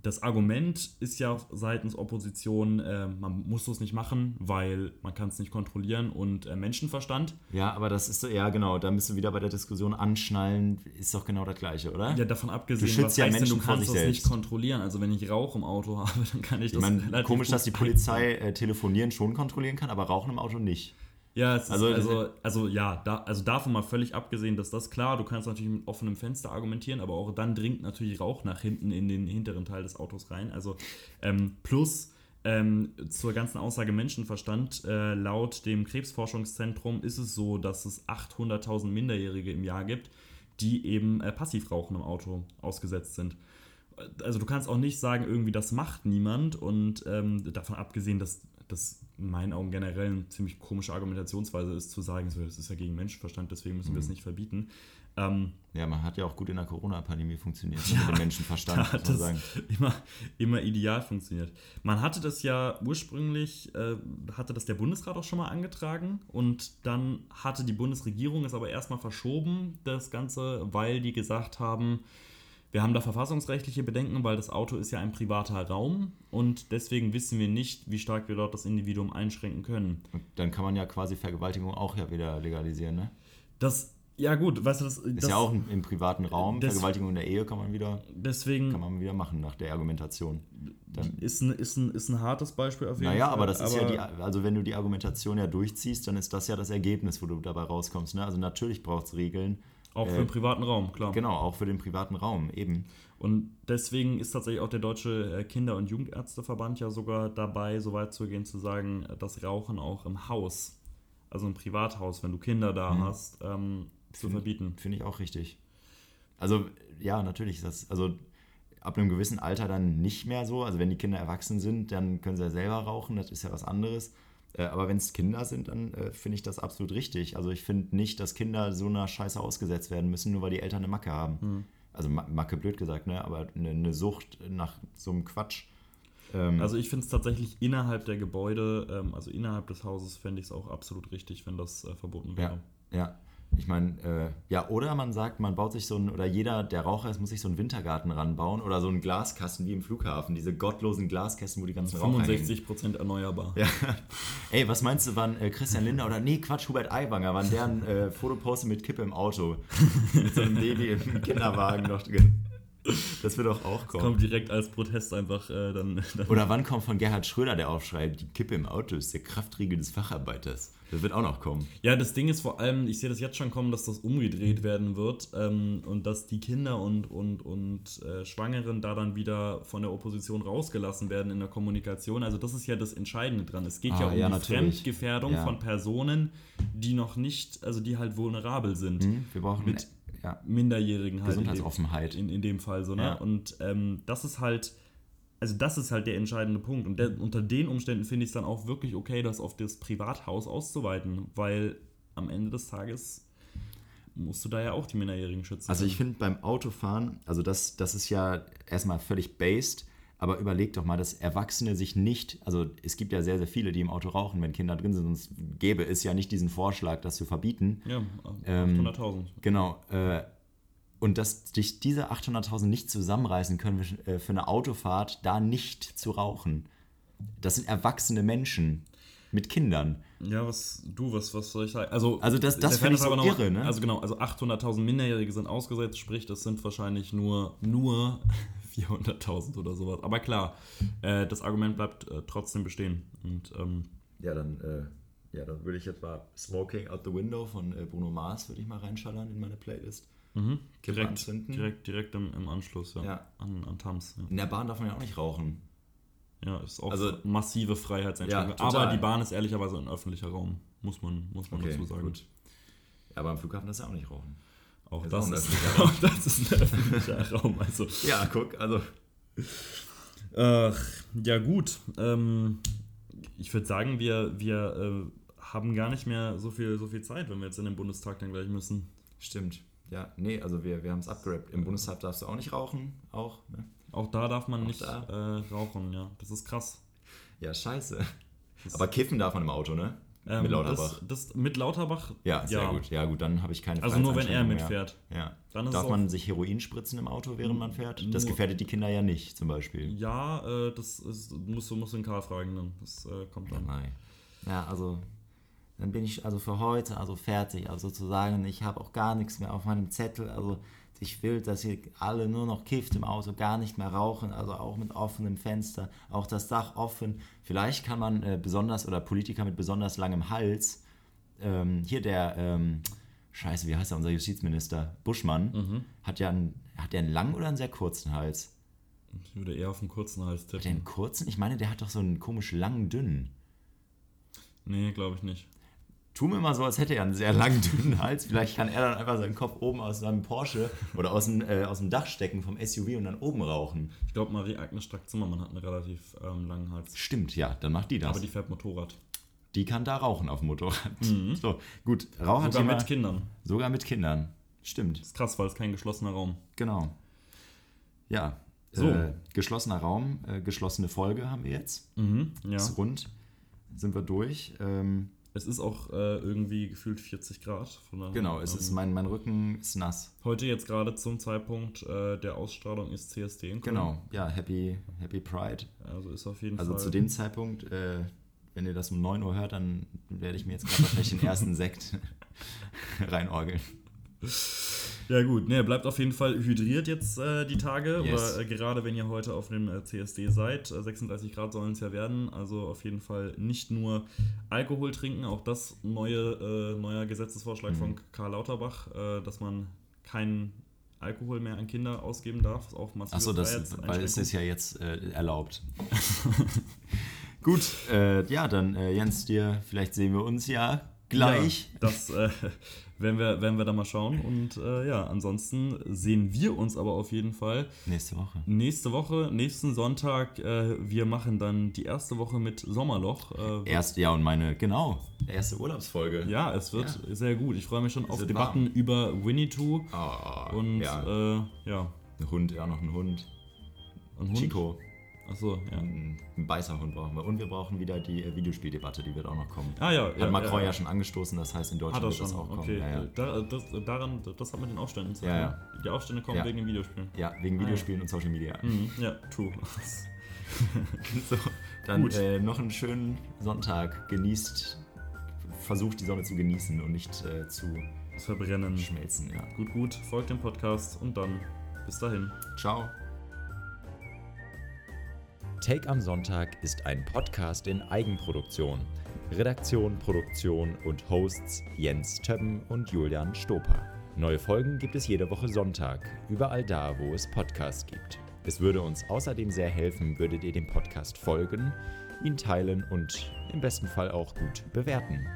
S3: das Argument ist ja seitens Opposition, äh, man muss das nicht machen, weil man kann es nicht kontrollieren und äh, Menschenverstand.
S2: Ja, aber das ist so, ja genau, da müssen wir wieder bei der Diskussion anschnallen, ist doch genau das Gleiche, oder?
S3: Ja, davon abgesehen,
S2: Du schützt
S3: was
S2: ja
S3: heißt denn,
S2: Menschen
S3: du kannst das nicht
S2: selbst.
S3: kontrollieren. Also wenn ich Rauch im Auto habe, dann kann ich
S2: ich
S3: das
S2: meine, komisch, dass die Polizei äh, telefonieren schon kontrollieren kann, aber Rauchen im Auto nicht.
S3: Ja, es ist
S2: Also-
S3: also, also, ja, da, also davon mal völlig abgesehen, dass das klar, du kannst natürlich mit offenem Fenster argumentieren, aber auch dann dringt natürlich Rauch nach hinten in den hinteren Teil des Autos rein. Also ähm, plus ähm, zur ganzen Aussage Menschenverstand, äh, laut dem Krebsforschungszentrum ist es so, dass es 800.000 Minderjährige im Jahr gibt, die eben äh, Passivrauchen im Auto ausgesetzt sind. Also du kannst auch nicht sagen, irgendwie das macht niemand und ähm, davon abgesehen, dass das in meinen Augen generell eine ziemlich komische Argumentationsweise ist, zu sagen, so, das ist ja gegen Menschenverstand, deswegen müssen wir es nicht verbieten. Ähm,
S2: Ja, man hat ja auch gut in der Corona-Pandemie funktioniert ne, mit dem Menschenverstand,
S3: da
S2: muss man sagen.
S3: immer, immer ideal funktioniert. Man hatte das ja ursprünglich, äh, hatte das der Bundesrat auch schon mal angetragen und dann hatte die Bundesregierung es aber erstmal verschoben, das Ganze, weil die gesagt haben, wir haben da verfassungsrechtliche Bedenken, weil das Auto ist ja ein privater Raum und deswegen wissen wir nicht, wie stark wir dort das Individuum einschränken können.
S2: Und dann kann man ja quasi Vergewaltigung auch ja wieder legalisieren, ne?
S3: Das, ja gut, weißt du, das
S2: Ist
S3: das,
S2: ja auch im, privaten Raum.
S3: das-
S2: Vergewaltigung in der Ehe kann man wieder,
S3: deswegen
S2: kann man wieder machen nach der Argumentation. Dann,
S3: ist ein, ist, ein, ist ein hartes Beispiel auf jeden
S2: naja,
S3: Fall.
S2: aber das ist ja
S3: aber-
S2: die, also wenn du die Argumentation ja durchziehst, dann ist das ja das Ergebnis, wo du dabei rauskommst. Ne? Also natürlich braucht es Regeln.
S3: Auch für
S2: Äh,
S3: den privaten Raum, klar.
S2: Genau, auch für den privaten Raum, eben.
S3: Und deswegen ist tatsächlich auch der Deutsche äh, Kinder- und Jugendärzteverband ja sogar dabei, so weit zu gehen, zu sagen, dass Rauchen auch im Haus, also im Privathaus, wenn du Kinder da
S2: Mhm.
S3: hast, ähm, zu
S2: Find-
S3: verbieten.
S2: Finde ich auch richtig. Also, ja, natürlich ist das, also ab einem gewissen Alter dann nicht mehr so. Also, wenn die Kinder erwachsen sind, dann können sie ja selber rauchen, das ist ja was anderes. Äh, aber wenn es Kinder sind, dann äh, finde ich das absolut richtig. Also, ich finde nicht, dass Kinder so einer Scheiße ausgesetzt werden müssen, nur weil die Eltern eine Macke haben.
S3: Hm.
S2: Also, Ma Macke blöd gesagt, ne? aber eine, eine Sucht nach so einem Quatsch. Ähm,
S3: Also ich finde es tatsächlich innerhalb der Gebäude, ähm, also innerhalb des Hauses, fände ich es auch absolut richtig, wenn das äh, verboten wäre.
S2: Ja, ja. Ich meine, äh, ja, oder man sagt, man baut sich so ein, oder jeder, der Raucher ist, muss sich so einen Wintergarten ranbauen oder so einen Glaskasten wie im Flughafen, diese gottlosen Glaskästen, wo die ganzen Raucher hängen.
S3: 65% erneuerbar.
S2: Ja. Ey, was meinst du, wann äh, Christian Linder oder nee, Quatsch, Hubert Aiwanger, wann der ein äh, Foto postet mit Kippe im Auto? mit so einem Baby im Kinderwagen noch drin. Das wird doch auch kommen.
S3: Kommt direkt als Protest einfach äh, dann, dann.
S2: Oder wann kommt von Gerhard Schröder der Aufschrei, die Kippe im Auto ist der Kraftriegel des Facharbeiters? Das wird auch noch kommen.
S3: Ja, das Ding ist vor allem, ich sehe das jetzt schon kommen, dass das umgedreht werden wird ähm, und dass die Kinder und, und, und äh, Schwangeren da dann wieder von der Opposition rausgelassen werden in der Kommunikation. Also das ist ja das Entscheidende dran. Es geht
S2: Ah,
S3: ja um
S2: ja,
S3: die
S2: natürlich.
S3: Fremdgefährdung
S2: Ja.
S3: von Personen, die noch nicht, also die halt vulnerabel sind.
S2: Hm? Wir brauchen
S3: Mit
S2: ja,
S3: Minderjährigen halt. in dem-
S2: Gesundheitsoffenheit.
S3: In, in dem Fall so, ne?
S2: Ja.
S3: Und ähm, das ist halt, also das ist halt der entscheidende Punkt. Und der, unter den Umständen finde ich es dann auch wirklich okay, das auf das Privathaus auszuweiten, weil am Ende des Tages musst du da ja auch die Minderjährigen schützen.
S2: Also ich finde beim Autofahren, also das, das ist ja erstmal völlig based, aber überleg doch mal, dass Erwachsene sich nicht, also es gibt ja sehr, sehr viele, die im Auto rauchen, wenn Kinder drin sind, sonst gäbe es ja nicht diesen Vorschlag, das zu verbieten.
S3: ja,
S2: ähm,
S3: 800.000.
S2: Genau. Äh, und dass sich diese 800.000 nicht zusammenreißen können äh, für eine Autofahrt, da nicht zu rauchen. Das sind erwachsene Menschen mit Kindern.
S3: Ja, was, du, was, was soll ich sagen? Also,
S2: Also das- das finde ich so
S3: aber noch-
S2: irre, ne?
S3: Also genau, also 800.000 Minderjährige sind ausgesetzt, sprich, das sind wahrscheinlich nur, nur 400.000 oder sowas. Aber klar, äh, das Argument bleibt äh, trotzdem bestehen. Und ähm,
S2: Ja, dann, äh, ja, dann würde ich jetzt mal Smoking Out the Window von äh, Bruno Mars würde ich mal reinschallern in meine Playlist. Kippe
S3: direkt,
S2: anzünden.
S3: direkt, direkt im, im Anschluss, ja.
S2: Ja.
S3: An, an Tams. Ja.
S2: In der Bahn darf man ja auch nicht rauchen.
S3: ja, ist auch
S2: Also-
S3: massive Freiheitseinschränkung.
S2: Ja.
S3: Aber die Bahn ist ehrlicherweise ein öffentlicher Raum, muss man, muss man dazu sagen.
S2: gut. Aber am Flughafen darfst du auch nicht rauchen.
S3: Auch das,
S2: auch ein
S3: ist, auch das ist ein öffentlicher Raum. Also,
S2: Ja, guck, also.
S3: Ach, ja gut. Ähm, ich würde sagen, wir, wir äh, haben gar nicht mehr so viel, so viel Zeit, wenn wir jetzt in den Bundestag dann gleich müssen.
S2: Stimmt. Ja, nee, also wir, wir haben es abgerappt. Im Bundestag darfst du auch nicht rauchen. Auch, ne?
S3: Auch da darf man
S2: Auch
S3: nicht äh, rauchen, ja. Das ist krass.
S2: Ja, scheiße. Aber kiffen darf man im Auto, ne?
S3: Ähm,
S2: Mit Lauterbach.
S3: Das, das, mit Lauterbach?
S2: Ja, sehr gut. Ja, gut, dann habe ich keine
S3: Also nur wenn er mitfährt.
S2: Ja. Darf man sich Heroin spritzen im Auto, während man fährt? Das gefährdet die Kinder ja nicht, zum Beispiel.
S3: Ja, äh, das ist, musst du musst den Karl fragen dann. Das äh, kommt dann.
S2: Nein. Ja, also dann bin ich also für heute also fertig. Also sozusagen, ich habe auch gar nichts mehr auf meinem Zettel. Also ich will, dass ihr alle nur noch kifft im Auto, gar nicht mehr rauchen, also auch mit offenem Fenster, auch das Dach offen. Vielleicht kann man äh, besonders oder Politiker mit besonders langem Hals, ähm, hier der, ähm, scheiße, wie heißt er, unser Justizminister, Buschmann, hat ja einen, hat der einen langen oder einen sehr kurzen Hals?
S3: Ich würde eher auf den kurzen Hals
S2: Hat der
S3: tippen.
S2: einen kurzen? Ich meine, der hat doch so einen komisch langen, dünnen.
S3: Nee, glaube ich nicht.
S2: Tu mir mal so, als hätte er einen sehr langen, dünnen Hals. Vielleicht kann er dann einfach seinen Kopf oben aus seinem Porsche oder aus dem, äh, aus dem Dach stecken vom SUV und dann oben rauchen.
S3: Ich glaube, Marie-Agnes Strack-Zimmermann hat einen relativ ähm, langen Hals.
S2: Stimmt, ja, dann macht die das.
S3: Aber
S2: die,
S3: die fährt Motorrad.
S2: kann da rauchen auf dem Motorrad. So, gut, Rauch
S3: Sogar mit Kindern.
S2: Sogar mit Kindern. Stimmt,
S3: Ist krass, weil es kein geschlossener Raum.
S2: genau. Ja,
S3: So.
S2: äh, geschlossener Raum, äh, geschlossene Folge haben wir jetzt.
S3: Mhm, ja.
S2: Ist rund, sind wir durch. Ähm,
S3: Es ist auch äh, irgendwie gefühlt 40 Grad. Von daher,
S2: genau, es
S3: ähm,
S2: ist, mein, mein Rücken ist nass.
S3: Heute jetzt gerade zum Zeitpunkt äh, der Ausstrahlung ist CSD in Köln.
S2: Genau, ja, Happy, Happy Pride.
S3: Also ist auf jeden
S2: Also
S3: Fall.
S2: zu dem Zeitpunkt, äh, wenn ihr das um 9 Uhr hört, dann werde ich mir jetzt gerade wahrscheinlich den ersten Sekt reinorgeln.
S3: Ja gut, ne, bleibt auf jeden Fall hydriert jetzt äh, die Tage.
S2: Yes.
S3: Oder äh, gerade wenn ihr heute auf dem äh, CSD seid. Äh, 36 Grad sollen es ja werden. Also auf jeden Fall nicht nur Alkohol trinken, auch das neue, äh, neuer Gesetzesvorschlag
S2: Mhm.
S3: von Karl Lauterbach, äh, dass man keinen Alkohol mehr an Kinder ausgeben darf. Auch
S2: Achso, das, weil es ist ja jetzt äh, erlaubt. Gut, äh, ja, dann äh, Jens, dir, vielleicht sehen wir uns ja gleich.
S3: Ja, das äh, werden, wir, werden wir dann mal schauen. Und äh, ja, ansonsten sehen wir uns aber auf jeden Fall
S2: Nächste Woche.
S3: nächste Woche, nächsten Sonntag. Äh, wir machen dann die erste Woche mit Sommerloch. Äh,
S2: Erste, ja, und meine, genau, erste Urlaubsfolge.
S3: ja, es wird sehr gut. Ich freue mich schon auf
S2: wird
S3: Debatten über Winnetou.
S2: Oh,
S3: Und
S2: ja.
S3: äh, ja,
S2: ein Hund, ja, noch ein Hund.
S3: ein Hund.
S2: Chico.
S3: Achso, ja.
S2: Ein Beißerhund brauchen wir. Und wir brauchen wieder die äh, Videospieldebatte, die wird auch noch kommen.
S3: Ah ja,
S2: Hat
S3: ja,
S2: Macron ja,
S3: ja.
S2: schon angestoßen, das heißt in Deutschland
S3: Hat
S2: wird das auch kommen.
S3: okay.
S2: Ja, ja.
S3: Da, das, daran, das hat mit den Aufständen zu tun.
S2: Ja.
S3: Die Aufstände kommen wegen den Videospielen.
S2: ja, wegen Videospielen und Social Media.
S3: Mhm, ja, true.
S2: So, dann äh, noch einen schönen Sonntag. Genießt, versucht die Sonne zu genießen und nicht äh, zu
S3: Verbrennen.
S2: schmelzen. Ja.
S3: Gut, gut. Folgt dem Podcast und dann bis dahin.
S2: Ciao.
S1: Take am Sonntag ist ein Podcast in Eigenproduktion. Redaktion, Produktion und Hosts Jens Többen und Julian Stoper. Neue Folgen gibt es jede Woche Sonntag, überall da, wo es Podcasts gibt. Es würde uns außerdem sehr helfen, würdet ihr dem Podcast folgen, ihn teilen und im besten Fall auch gut bewerten.